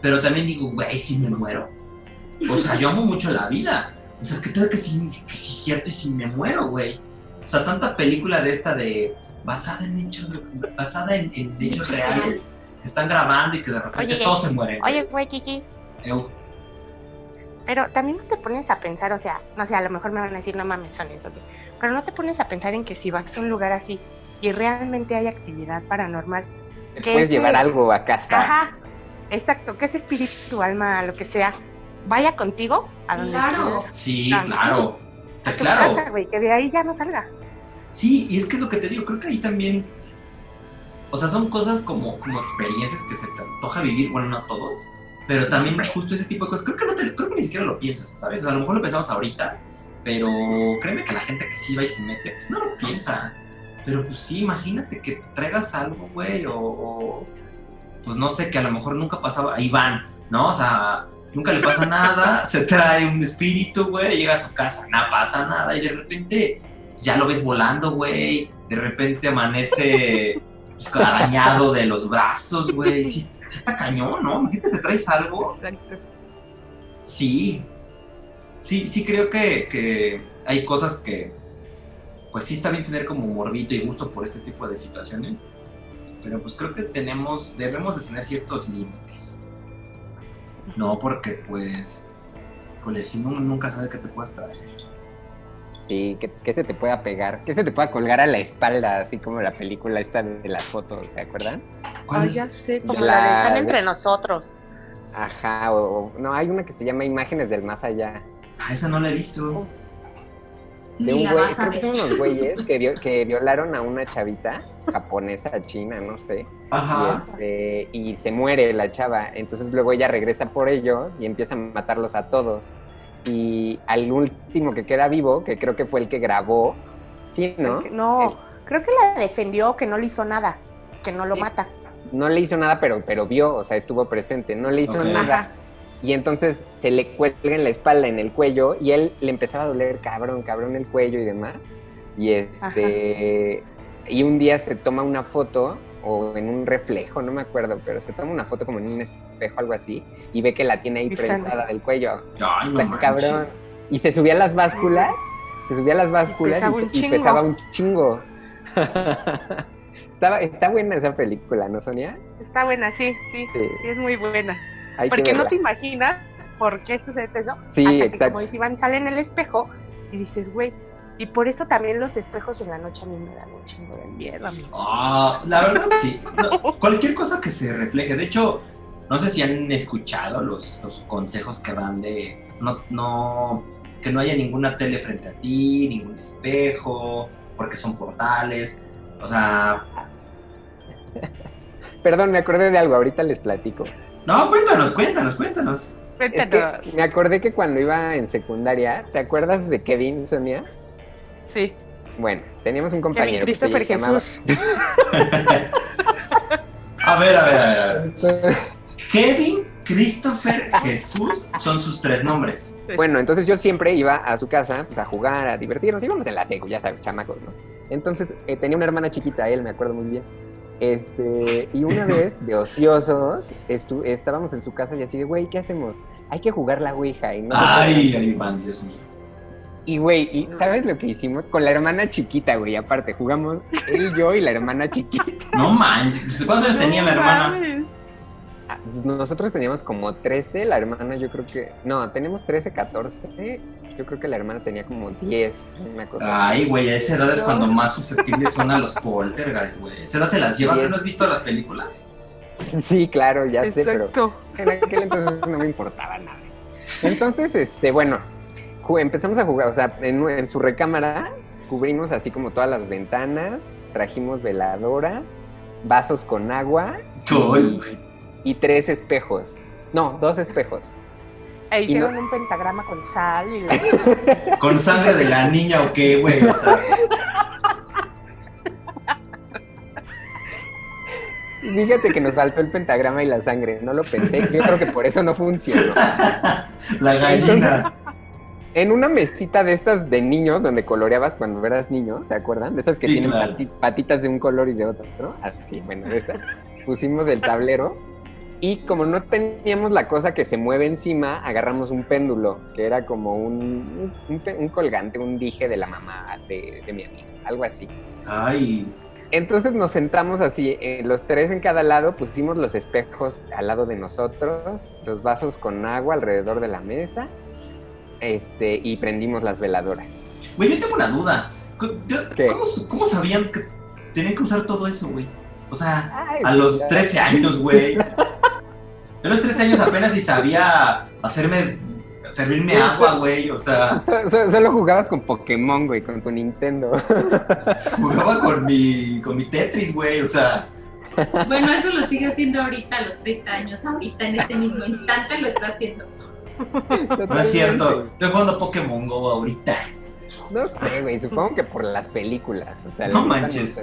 Pero también digo, güey, si me muero. O sea, yo amo mucho la vida. O sea, ¿qué tal que sí, que sí es cierto y si me muero, güey? O sea, tanta película de esta de basada en hechos, basada en, en hechos reales, están grabando y que de repente Oye, todos se mueren. Oye, güey, Kiki, Eu, pero también no te pones a pensar, o sea, no sé, a lo mejor me van a decir, no mames, son eso, pero no te pones a pensar en que si vas a un lugar así y realmente hay actividad paranormal, Te puedes ese- llevar algo a casa. ajá, exacto, que ese espíritu, tu alma, lo que sea, vaya contigo a donde Claro. quieras, Sí, Ah, claro. tu Claro. casa, güey, que de ahí ya no salga. Sí, y es que es lo que te digo, creo que ahí también. O sea, son cosas como, como experiencias que se te antoja vivir, bueno, no a todos, pero también justo ese tipo de cosas. Creo que, no te- creo que ni siquiera lo piensas, ¿sabes? O sea, a lo mejor lo pensamos ahorita, pero créeme que la gente que sí va y se mete, pues no lo piensa. Pero pues sí, imagínate que te traigas algo, güey, o, o, pues no sé, que a lo mejor nunca pasaba. Ahí van, ¿no? O sea, nunca le pasa nada, se trae un espíritu, güey, llega a su casa, no pasa nada, y de repente pues, ya lo ves volando, güey, de repente amanece pues, arañado de los brazos, güey. Sí, sí está cañón, ¿no? Imagínate, te traes algo. Exacto. Sí, sí, sí creo que, que hay cosas que, pues sí está bien tener como morbito y gusto por este tipo de situaciones, pero pues creo que tenemos, debemos de tener ciertos límites. No, porque pues, híjole, si uno nunca sabe qué te puedes traer. Sí, que, que se te pueda pegar, que se te pueda colgar a la espalda, así como la película esta de las fotos, ¿se acuerdan? ¿Cuál? Ay, ya sé, como La- la de están entre nosotros. Ajá, o, o- no, hay una que se llama Imágenes del Más Allá. Ah, esa no la he visto. De un güey, creo que son unos güeyes que, vio- que violaron a una chavita japonesa, china, no sé. Y, Ajá. este, y se muere la chava. Entonces luego ella regresa por ellos y empieza a matarlos a todos. Y al último que queda vivo, que creo que fue el que grabó, sí, ¿no? Es que- no, creo que la defendió, que no le hizo nada, que no lo Sí. mata. No le hizo nada, pero, pero vio, o sea, estuvo presente. No le hizo nada. Ajá. Y entonces se le cuelga en la espalda, en el cuello, y él le empezaba a doler cabrón, cabrón el cuello y demás. Y este. Y un día se toma una foto, o en un reflejo, no me acuerdo, pero se toma una foto como en un espejo, algo así, y ve que la tiene ahí prensada del cuello. Ay, no Está cabrón. Y se subía a las básculas, se subía a las básculas pesaba y, un y chingo. pesaba un chingo. Estaba, está buena esa película, ¿no, Sonia? Está buena, sí, sí, Sí. sí, es muy buena. Hay que Porque no te imaginas por qué sucede eso. Sí, hasta que, exacto. como dice Iván, sale en el espejo y dices, güey. Y por eso también los espejos en la noche a mí me dan un chingo de miedo, amigo. Ah, la verdad sí. No, cualquier cosa que se refleje. De hecho, no sé si han escuchado los, los consejos que dan de no, no, que no haya ninguna tele frente a ti, ningún espejo, porque son portales. O sea, Perdón, me acordé de algo, ahorita les platico. No, cuéntanos, cuéntanos, cuéntanos. Es que me acordé que cuando iba en secundaria, ¿te acuerdas de Kevin, Sonia? Sí, Bueno, teníamos un Kevin compañero que se Christopher llamaba... Jesús. A ver, a ver, a ver, a ver. Kevin, Christopher, Jesús son sus tres nombres. Bueno, entonces yo siempre iba a su casa pues, a jugar, a divertirnos. Íbamos en la secu, ya sabes, chamacos, ¿no? Entonces eh, tenía una hermana chiquita, él, me acuerdo muy bien. Este, y una vez, de ociosos, estu- estábamos en su casa y así de, güey, ¿qué hacemos? Hay que jugar la Ouija. Y, no. Ay, ay, Iván, Dios mío. y güey, ¿y ¿sabes lo que hicimos? Con la hermana chiquita, güey, aparte, jugamos él, yo y la hermana chiquita. No manches, ¿cuántos años tenía la hermana? Ah, pues Nosotros teníamos como 13, la hermana yo creo que... No, tenemos 13, 14. Yo creo que la hermana tenía como 10, una cosa. Ay, güey, a esa edad es cuando más susceptibles son a los poltergeist, güey. ¿Esa edad se las es- no has visto las películas? Sí, claro, ya sé, pero en aquel entonces no me importaba nada. Entonces, este, bueno, empezamos a jugar, o sea, en, en su recámara cubrimos así como todas las ventanas, trajimos veladoras, vasos con agua y, y tres espejos. No, dos espejos. Y no- hicieron un pentagrama con sal y la- ¿Con sangre de la niña o qué, güey? O sea, Fíjate que nos faltó el pentagrama y la sangre. No lo pensé. Yo creo que por eso no funcionó. La gallina. En una mesita de estas de niños, donde coloreabas cuando eras niño, ¿se acuerdan? De esas que Sí, tienen claro. patitas de un color y de otro, ¿no? Así, bueno, de esa. Pusimos el tablero y como no teníamos la cosa que se mueve encima, agarramos un péndulo, que era como un, un, colgante, un dije de la mamá de, de mi amiga, algo así. Ay, Entonces nos sentamos así, eh, los tres en cada lado, pusimos los espejos al lado de nosotros, los vasos con agua alrededor de la mesa, este, y prendimos las veladoras. güey, yo tengo una duda. ¿Cómo, cómo sabían que tenían que usar todo eso, güey? O sea, Ay, a los ya. 13 años, güey. A los 13 años apenas y sabía hacerme, servirme agua, güey. O sea, So- so- solo jugabas con Pokémon, güey, con tu Nintendo. jugaba con mi, con mi Tetris, güey. O sea, Bueno, eso lo sigue haciendo ahorita a los 30 años. Ahorita, en este mismo instante, lo está haciendo. no es cierto. Estoy jugando Pokémon Go ahorita. No sé, güey, supongo que por las películas. O sea, No manches.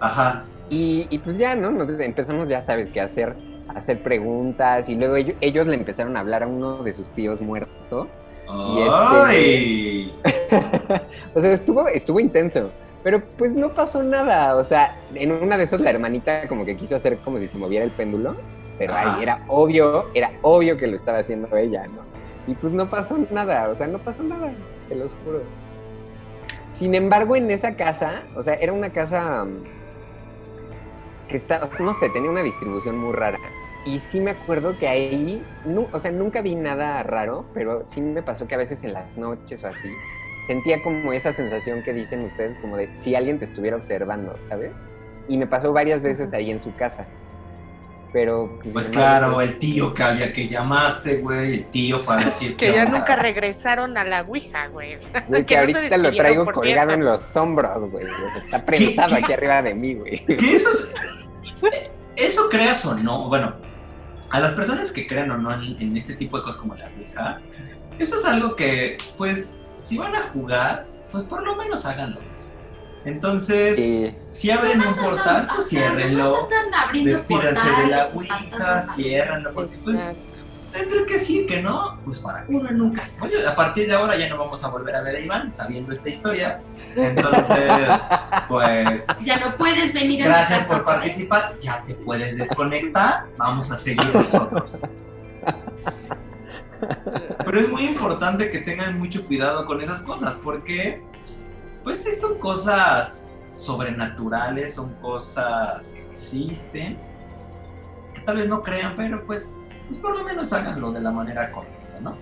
Ajá. Y, y pues ya, ¿no? Nos empezamos, ya sabes, que a hacer, hacer preguntas. Y luego ellos, ellos le empezaron a hablar a uno de sus tíos muerto. Y este- ¡Ay! O sea, estuvo, estuvo intenso. Pero pues no pasó nada. O sea, en una de esas la hermanita como que quiso hacer como si se moviera el péndulo. Pero Ajá. ahí era obvio, era obvio que lo estaba haciendo ella, ¿no? Y pues no pasó nada, o sea, no pasó nada, se los juro. Sin embargo, en esa casa, o sea, era una casa mm, que está, no sé, tenía una distribución muy rara. Y sí me acuerdo que ahí, nu- o sea, nunca vi nada raro, pero sí me pasó que a veces en las noches o así, sentía como esa sensación que dicen ustedes, como de si alguien te estuviera observando, ¿sabes? Y me pasó varias veces ahí en su casa. Pero, Pues sin claro, el tío que había que llamaste, güey. El tío fue a decir Que ya nunca regresaron a la Ouija, güey. güey, que que no ahorita lo traigo colgado cierto. en los hombros, güey. o sea, está prensado qué? aquí arriba de mí, güey. Que eso es. Eso creas o no, bueno, a las personas que crean o no en, en este tipo de cosas como la Ouija, eso es algo que, pues, si van a jugar, pues por lo menos háganlo. Entonces, Sí. si abren un portal, pues ciérrenlo. Despídanse de la Ouija, ciérrenlo. Porque, pues, Entre que sí, que no, pues para qué. Uno nunca sabe. Oye, a partir de ahora ya no vamos a volver a ver a Iván sabiendo esta historia. Entonces, pues, Ya no puedes venir a gracias por vez. participar. Ya te puedes desconectar. Vamos a seguir nosotros. Pero es muy importante que tengan mucho cuidado con esas cosas porque, pues, sí son cosas sobrenaturales, son cosas que existen, que tal vez no crean, pero pues, pues por lo menos háganlo de la manera correcta, ¿no?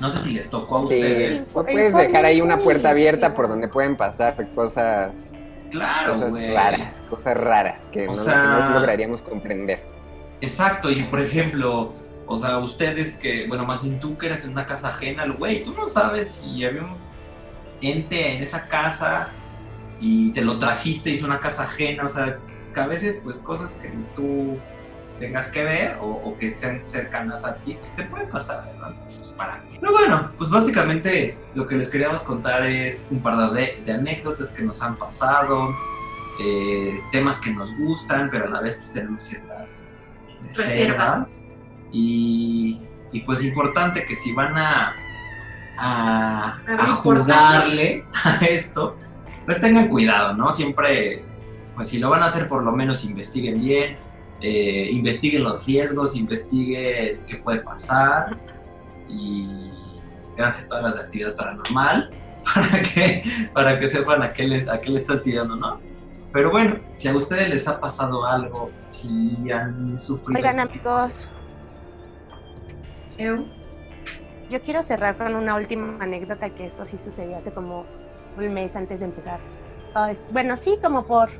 No sé si les tocó a Sí, ustedes. pu- puedes dejar ahí una puerta abierta por donde pueden pasar cosas, Claro, cosas güey. raras, cosas raras que, O no, sea- que no lograríamos comprender. Exacto, y por ejemplo, o sea, ustedes que, bueno, más bien tú que eres en una casa ajena, güey, tú no sabes si había un ente en esa casa y te lo trajiste y es una casa ajena, o sea, que a veces pues cosas que tú tengas que ver o, o que sean cercanas a ti, pues te puede pasar, ¿verdad? Pues, para qué. Pero bueno, pues básicamente lo que les queríamos contar es un par de, de anécdotas que nos han pasado, eh, temas que nos gustan, pero a la vez pues tenemos ciertas reservas. Y, y pues importante que si van a, a jugarle a esto, pues tengan cuidado, ¿no? Siempre, pues si lo van a hacer, por lo menos investiguen bien, eh, investiguen los riesgos, investiguen qué puede pasar y véanse todas las de actividad paranormal para que, para que sepan a qué, les, a qué le están tirando, ¿no? Pero bueno, si a ustedes les ha pasado algo, si han sufrido... Oigan, amigos, Eu, yo quiero cerrar con una última anécdota que esto sí sucedió hace como un mes antes de empezar. Bueno, sí, como por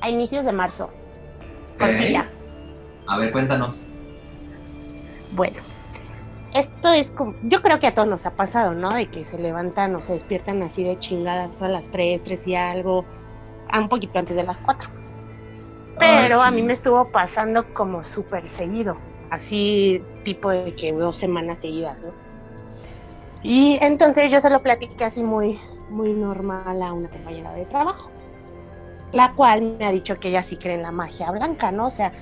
a inicios de marzo. Por Ok. día. A ver, cuéntanos. Bueno, esto es como, yo creo que a todos nos ha pasado, ¿no? De que se levantan o se despiertan así de chingadas a las 3, 3 y algo, a un poquito antes de las 4. Pero Ay, a mí me estuvo pasando como súper seguido, así tipo de que dos semanas seguidas, ¿no? Y entonces yo se lo platiqué así muy, muy normal a una compañera de trabajo. La cual me ha dicho que ella sí cree en la magia blanca, ¿no? O sea,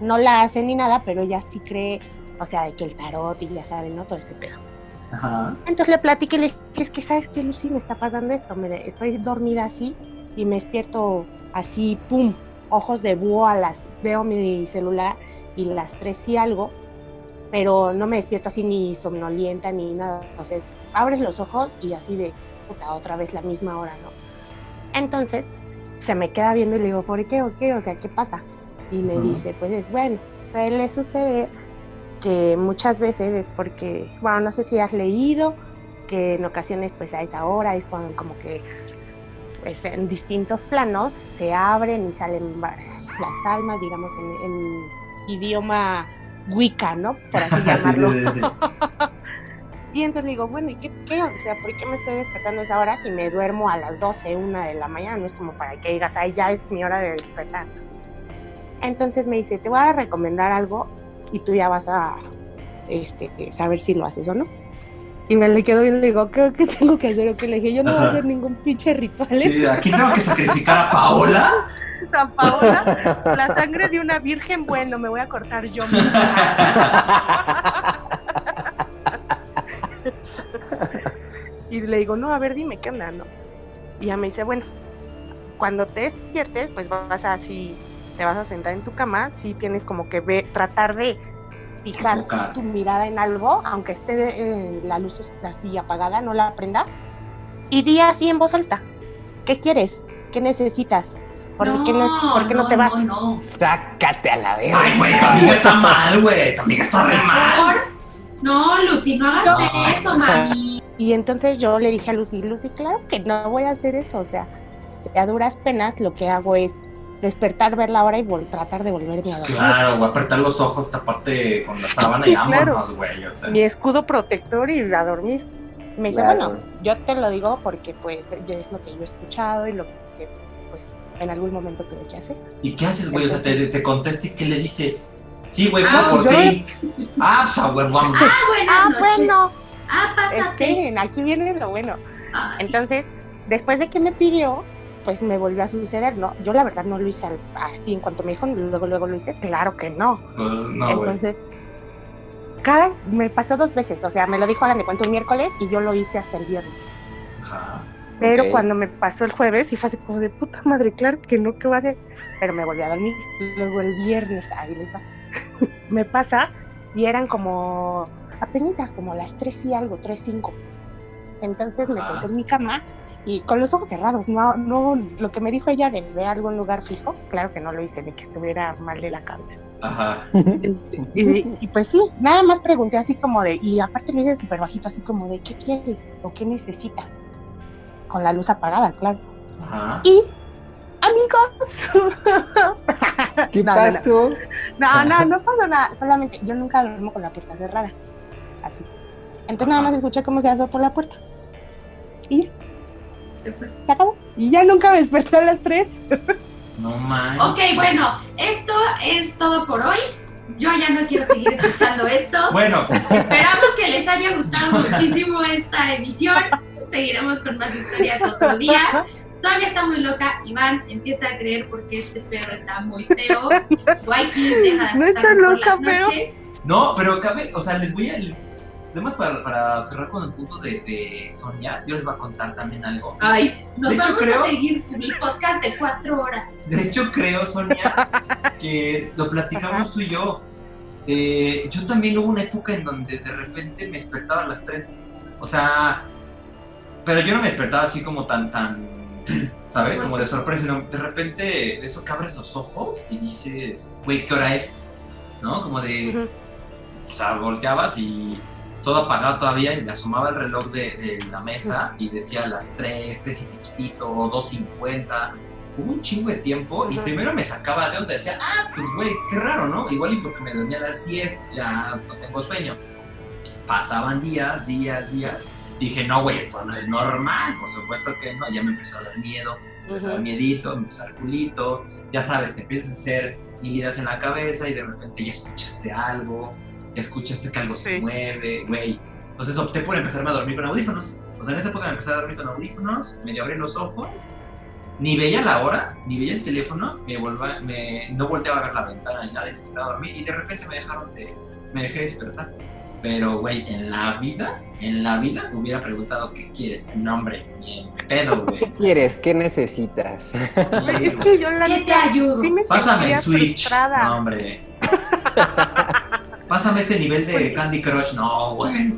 no la hace ni nada, pero ella sí cree, o sea, de que el tarot y ya saben, ¿no? Todo ese pedo. Ajá. Entonces le platiqué y le dije, es que sabes que Lucy me está pasando esto, me, estoy dormida así y me despierto así, pum, ojos de búho a las, veo mi celular y las tres y algo, pero no me despierto así ni somnolienta ni nada. Entonces abres los ojos y así de, puta, otra vez la misma hora, ¿no? Entonces se me queda viendo y le digo, ¿por qué o qué? O sea, ¿qué pasa? Y me dice, pues es bueno, o sea, le sucede que muchas veces es porque, bueno, no sé si has leído, que en ocasiones pues a esa hora es cuando como que pues en distintos planos se abren y salen las almas, digamos, en, en idioma Wicca, ¿no? Por así Sí, llamarlo. sí, sí, sí. Y entonces digo, bueno, ¿y qué, qué? O sea, ¿por qué me estoy despertando a esa hora si me duermo a las 12, una de la mañana? No es como para que digas, ay, ya es mi hora de despertar. Entonces me dice, te voy a recomendar algo y tú ya vas a este, saber si lo haces o no. Y me le quedo viendo y le digo, ¿qué, qué tengo que hacer? O que le dije, yo no voy a hacer ningún pinche ritual. Sí, ¿Aquí tengo que sacrificar a Paola? San Paola, la sangre de una virgen, bueno, me voy a cortar yo misma. y le digo, no, a ver, dime qué onda, ¿no? Y ella me dice, bueno, cuando te despiertes, pues vas a así, te vas a sentar en tu cama, sí tienes como que ver, tratar de fijar Enfocar. tu mirada en algo, aunque esté eh, la luz así apagada, no la prendas, y di así en voz alta, ¿qué quieres? ¿Qué necesitas? ¿Por qué no, por qué no te vas? No, no. Sácate a la verga. Ay, güey, tu amiga está mal, güey. Tu amiga está re mal. No, Lucy, no hagas No. eso, mami. Y entonces yo le dije a Lucy, Lucy, claro que no voy a hacer eso, o sea, a duras penas lo que hago es despertar, ver la hora y vol- tratar de volverme a dormir. Claro, voy a apretar los ojos, taparte con la sábana y Claro. vámonos, güey. O sea. Mi escudo protector y a dormir. Me dice, Claro. bueno, yo te lo digo porque pues ya es lo que yo he escuchado y lo que pues en algún momento tuve que hacer. ¿Y qué haces, güey? O sea, te, te contesta y ¿qué le dices? Sí, güey, Ah, por ti. Ah, pues, a güey, vamos. Ah, buenas Ah, noches. bueno, Ah, pásate. esperen, aquí viene lo bueno. Ay, Entonces, después de que me pidió, pues me volvió a suceder, ¿no? Yo la verdad no lo hice así, en cuanto me dijo, luego, luego lo hice, claro que no. Pues no, güey. Entonces, cada, me pasó dos veces, o sea, me lo dijo, hagan de cuenta, un miércoles y yo lo hice hasta el viernes. Pero cuando me pasó el jueves, y fue así como de puta madre, claro que no, ¿qué voy a hacer? Pero me volví a dormir. Luego el viernes, ahí les va. me pasa y eran como, apenas como las tres y algo, tres, cinco. Entonces me senté en mi cama y con los ojos cerrados, no, no, lo que me dijo ella de ver algún lugar fijo, claro que no lo hice, de que estuviera mal de la cabeza. Ajá. Este, y, y pues sí, nada más pregunté así como de, y aparte lo hice súper bajito, así como de, ¿qué quieres o qué necesitas? Con la luz apagada, claro. Ajá. Y, amigos, ¿Qué No, no, no. pasó? no, no, no pasó nada, solamente yo nunca duermo con la puerta cerrada, así. Entonces nada más escuché cómo se azotó la puerta. Y ya, se fue. se acabó. Y ya nunca me desperté a las 3. No mames. Ok, bueno, esto es todo por hoy. Yo ya no quiero seguir escuchando esto. Bueno, Esperamos que les haya gustado muchísimo esta emisión. Seguiremos con más historias otro día. Sonia está muy loca. Iván empieza a creer porque este pedo está muy feo. Waiki deja de No por loca, las pero- noches. no, pero cabe, o sea, les voy a. Les, además, para, para cerrar con el punto de, de Sonia, yo les voy a contar también algo. Ay, nos De hecho, vamos creo- a seguir con el podcast de cuatro horas. De hecho, creo, Sonia, que lo platicamos tú y yo. Eh, yo también hubo una época en donde de repente me despertaba a las 3. O sea, pero yo no me despertaba así como tan, tan, ¿sabes? Como de sorpresa, sino de repente eso que abres los ojos y dices, güey, ¿qué hora es? ¿No? Como de, o sea, volteabas y todo apagado todavía y me asomaba el reloj de, de la mesa y decía las 3, 3 y piquitito, o 2.50. Hubo un chingo de tiempo y primero me sacaba de onda. Decía, ah, pues güey, qué raro, ¿no? Igual y porque me dormía a las 10, ya no tengo sueño. Pasaban días, días, días. Dije, no, güey, esto no es normal. Por supuesto que no. Ya me empezó a dar miedo, me empezó a dar miedito, me empezó a dar culito. Ya sabes, te empiezan a hacer ideas en la cabeza y de repente ya escuchaste algo, escuchaste que algo se Sí. mueve, güey. Entonces opté por empezarme a dormir con audífonos. O sea, en esa época me empecé a dormir con audífonos, medio abrí los ojos ni veía la hora, ni veía el teléfono, me volva- me, no volteaba a ver la ventana ni nada, y me quedaba a dormir y de repente se me dejaron de, me dejé despertar. Pero, güey, en la vida, en la vida te hubiera preguntado qué quieres. No, hombre, ni en pedo, güey. ¿Qué quieres? ¿Qué necesitas? Es que yo la ¿Qué te ayudo? sí me Pásame el Switch. frustrada. No, hombre. Pásame este nivel de Candy Crush. No, güey.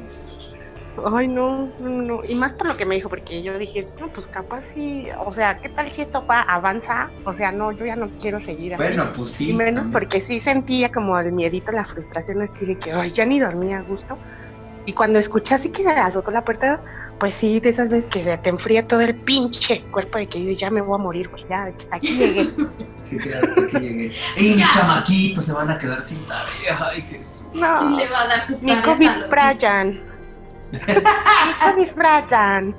Ay, no, no. Y más por lo que me dijo, porque yo dije, no, pues capaz sí. O sea, ¿qué tal si esto va, avanza? O sea, no, yo ya no quiero seguir así. Bueno, pues sí. y menos también. porque sí sentía como el miedito, la frustración así de que, ay, ya ni dormía a gusto. Y cuando escuché así que azotó la puerta, pues sí, de esas veces que te enfría todo el pinche cuerpo de que dices, ya me voy a morir, güey, ya, hasta aquí llegué. Sí, que hasta que llegué. ¡Ey, mis chamaquitos se van a quedar sin tarea! ¡Ay, Jesús! No, Y le va a dar sus mi COVID Brian. mi COVID Brian.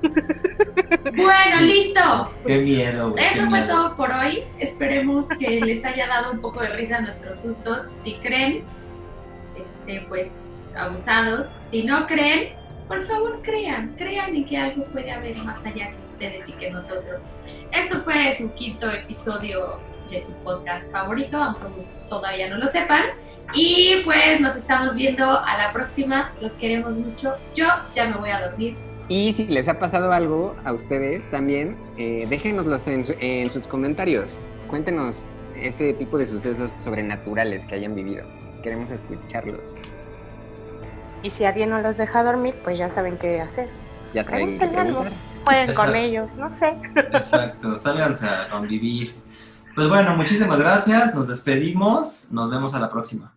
Bueno, listo. ¡Qué miedo, güey! qué Eso fue miedo. todo por hoy. Esperemos que les haya dado un poco de risa nuestros sustos. Si creen, este, pues abusados. Si no creen, por favor crean. Crean en que algo puede haber más allá que ustedes y que nosotros. Esto fue su quinto episodio de su podcast favorito, aunque todavía no lo sepan. Y pues nos estamos viendo a la próxima. Los queremos mucho. Yo ya me voy a dormir. Y si les ha pasado algo a ustedes también, eh, déjenoslos en, su- en sus comentarios. Cuéntenos ese tipo de sucesos sobrenaturales que hayan vivido. Queremos escucharlos. Y si alguien no los deja dormir, pues ya saben qué hacer. Ya saben qué Pregúntenle algo. preguntar. Jueguen con ellos, no sé. Exacto, sálganse a convivir. Pues bueno, muchísimas gracias. Nos despedimos. Nos vemos a la próxima.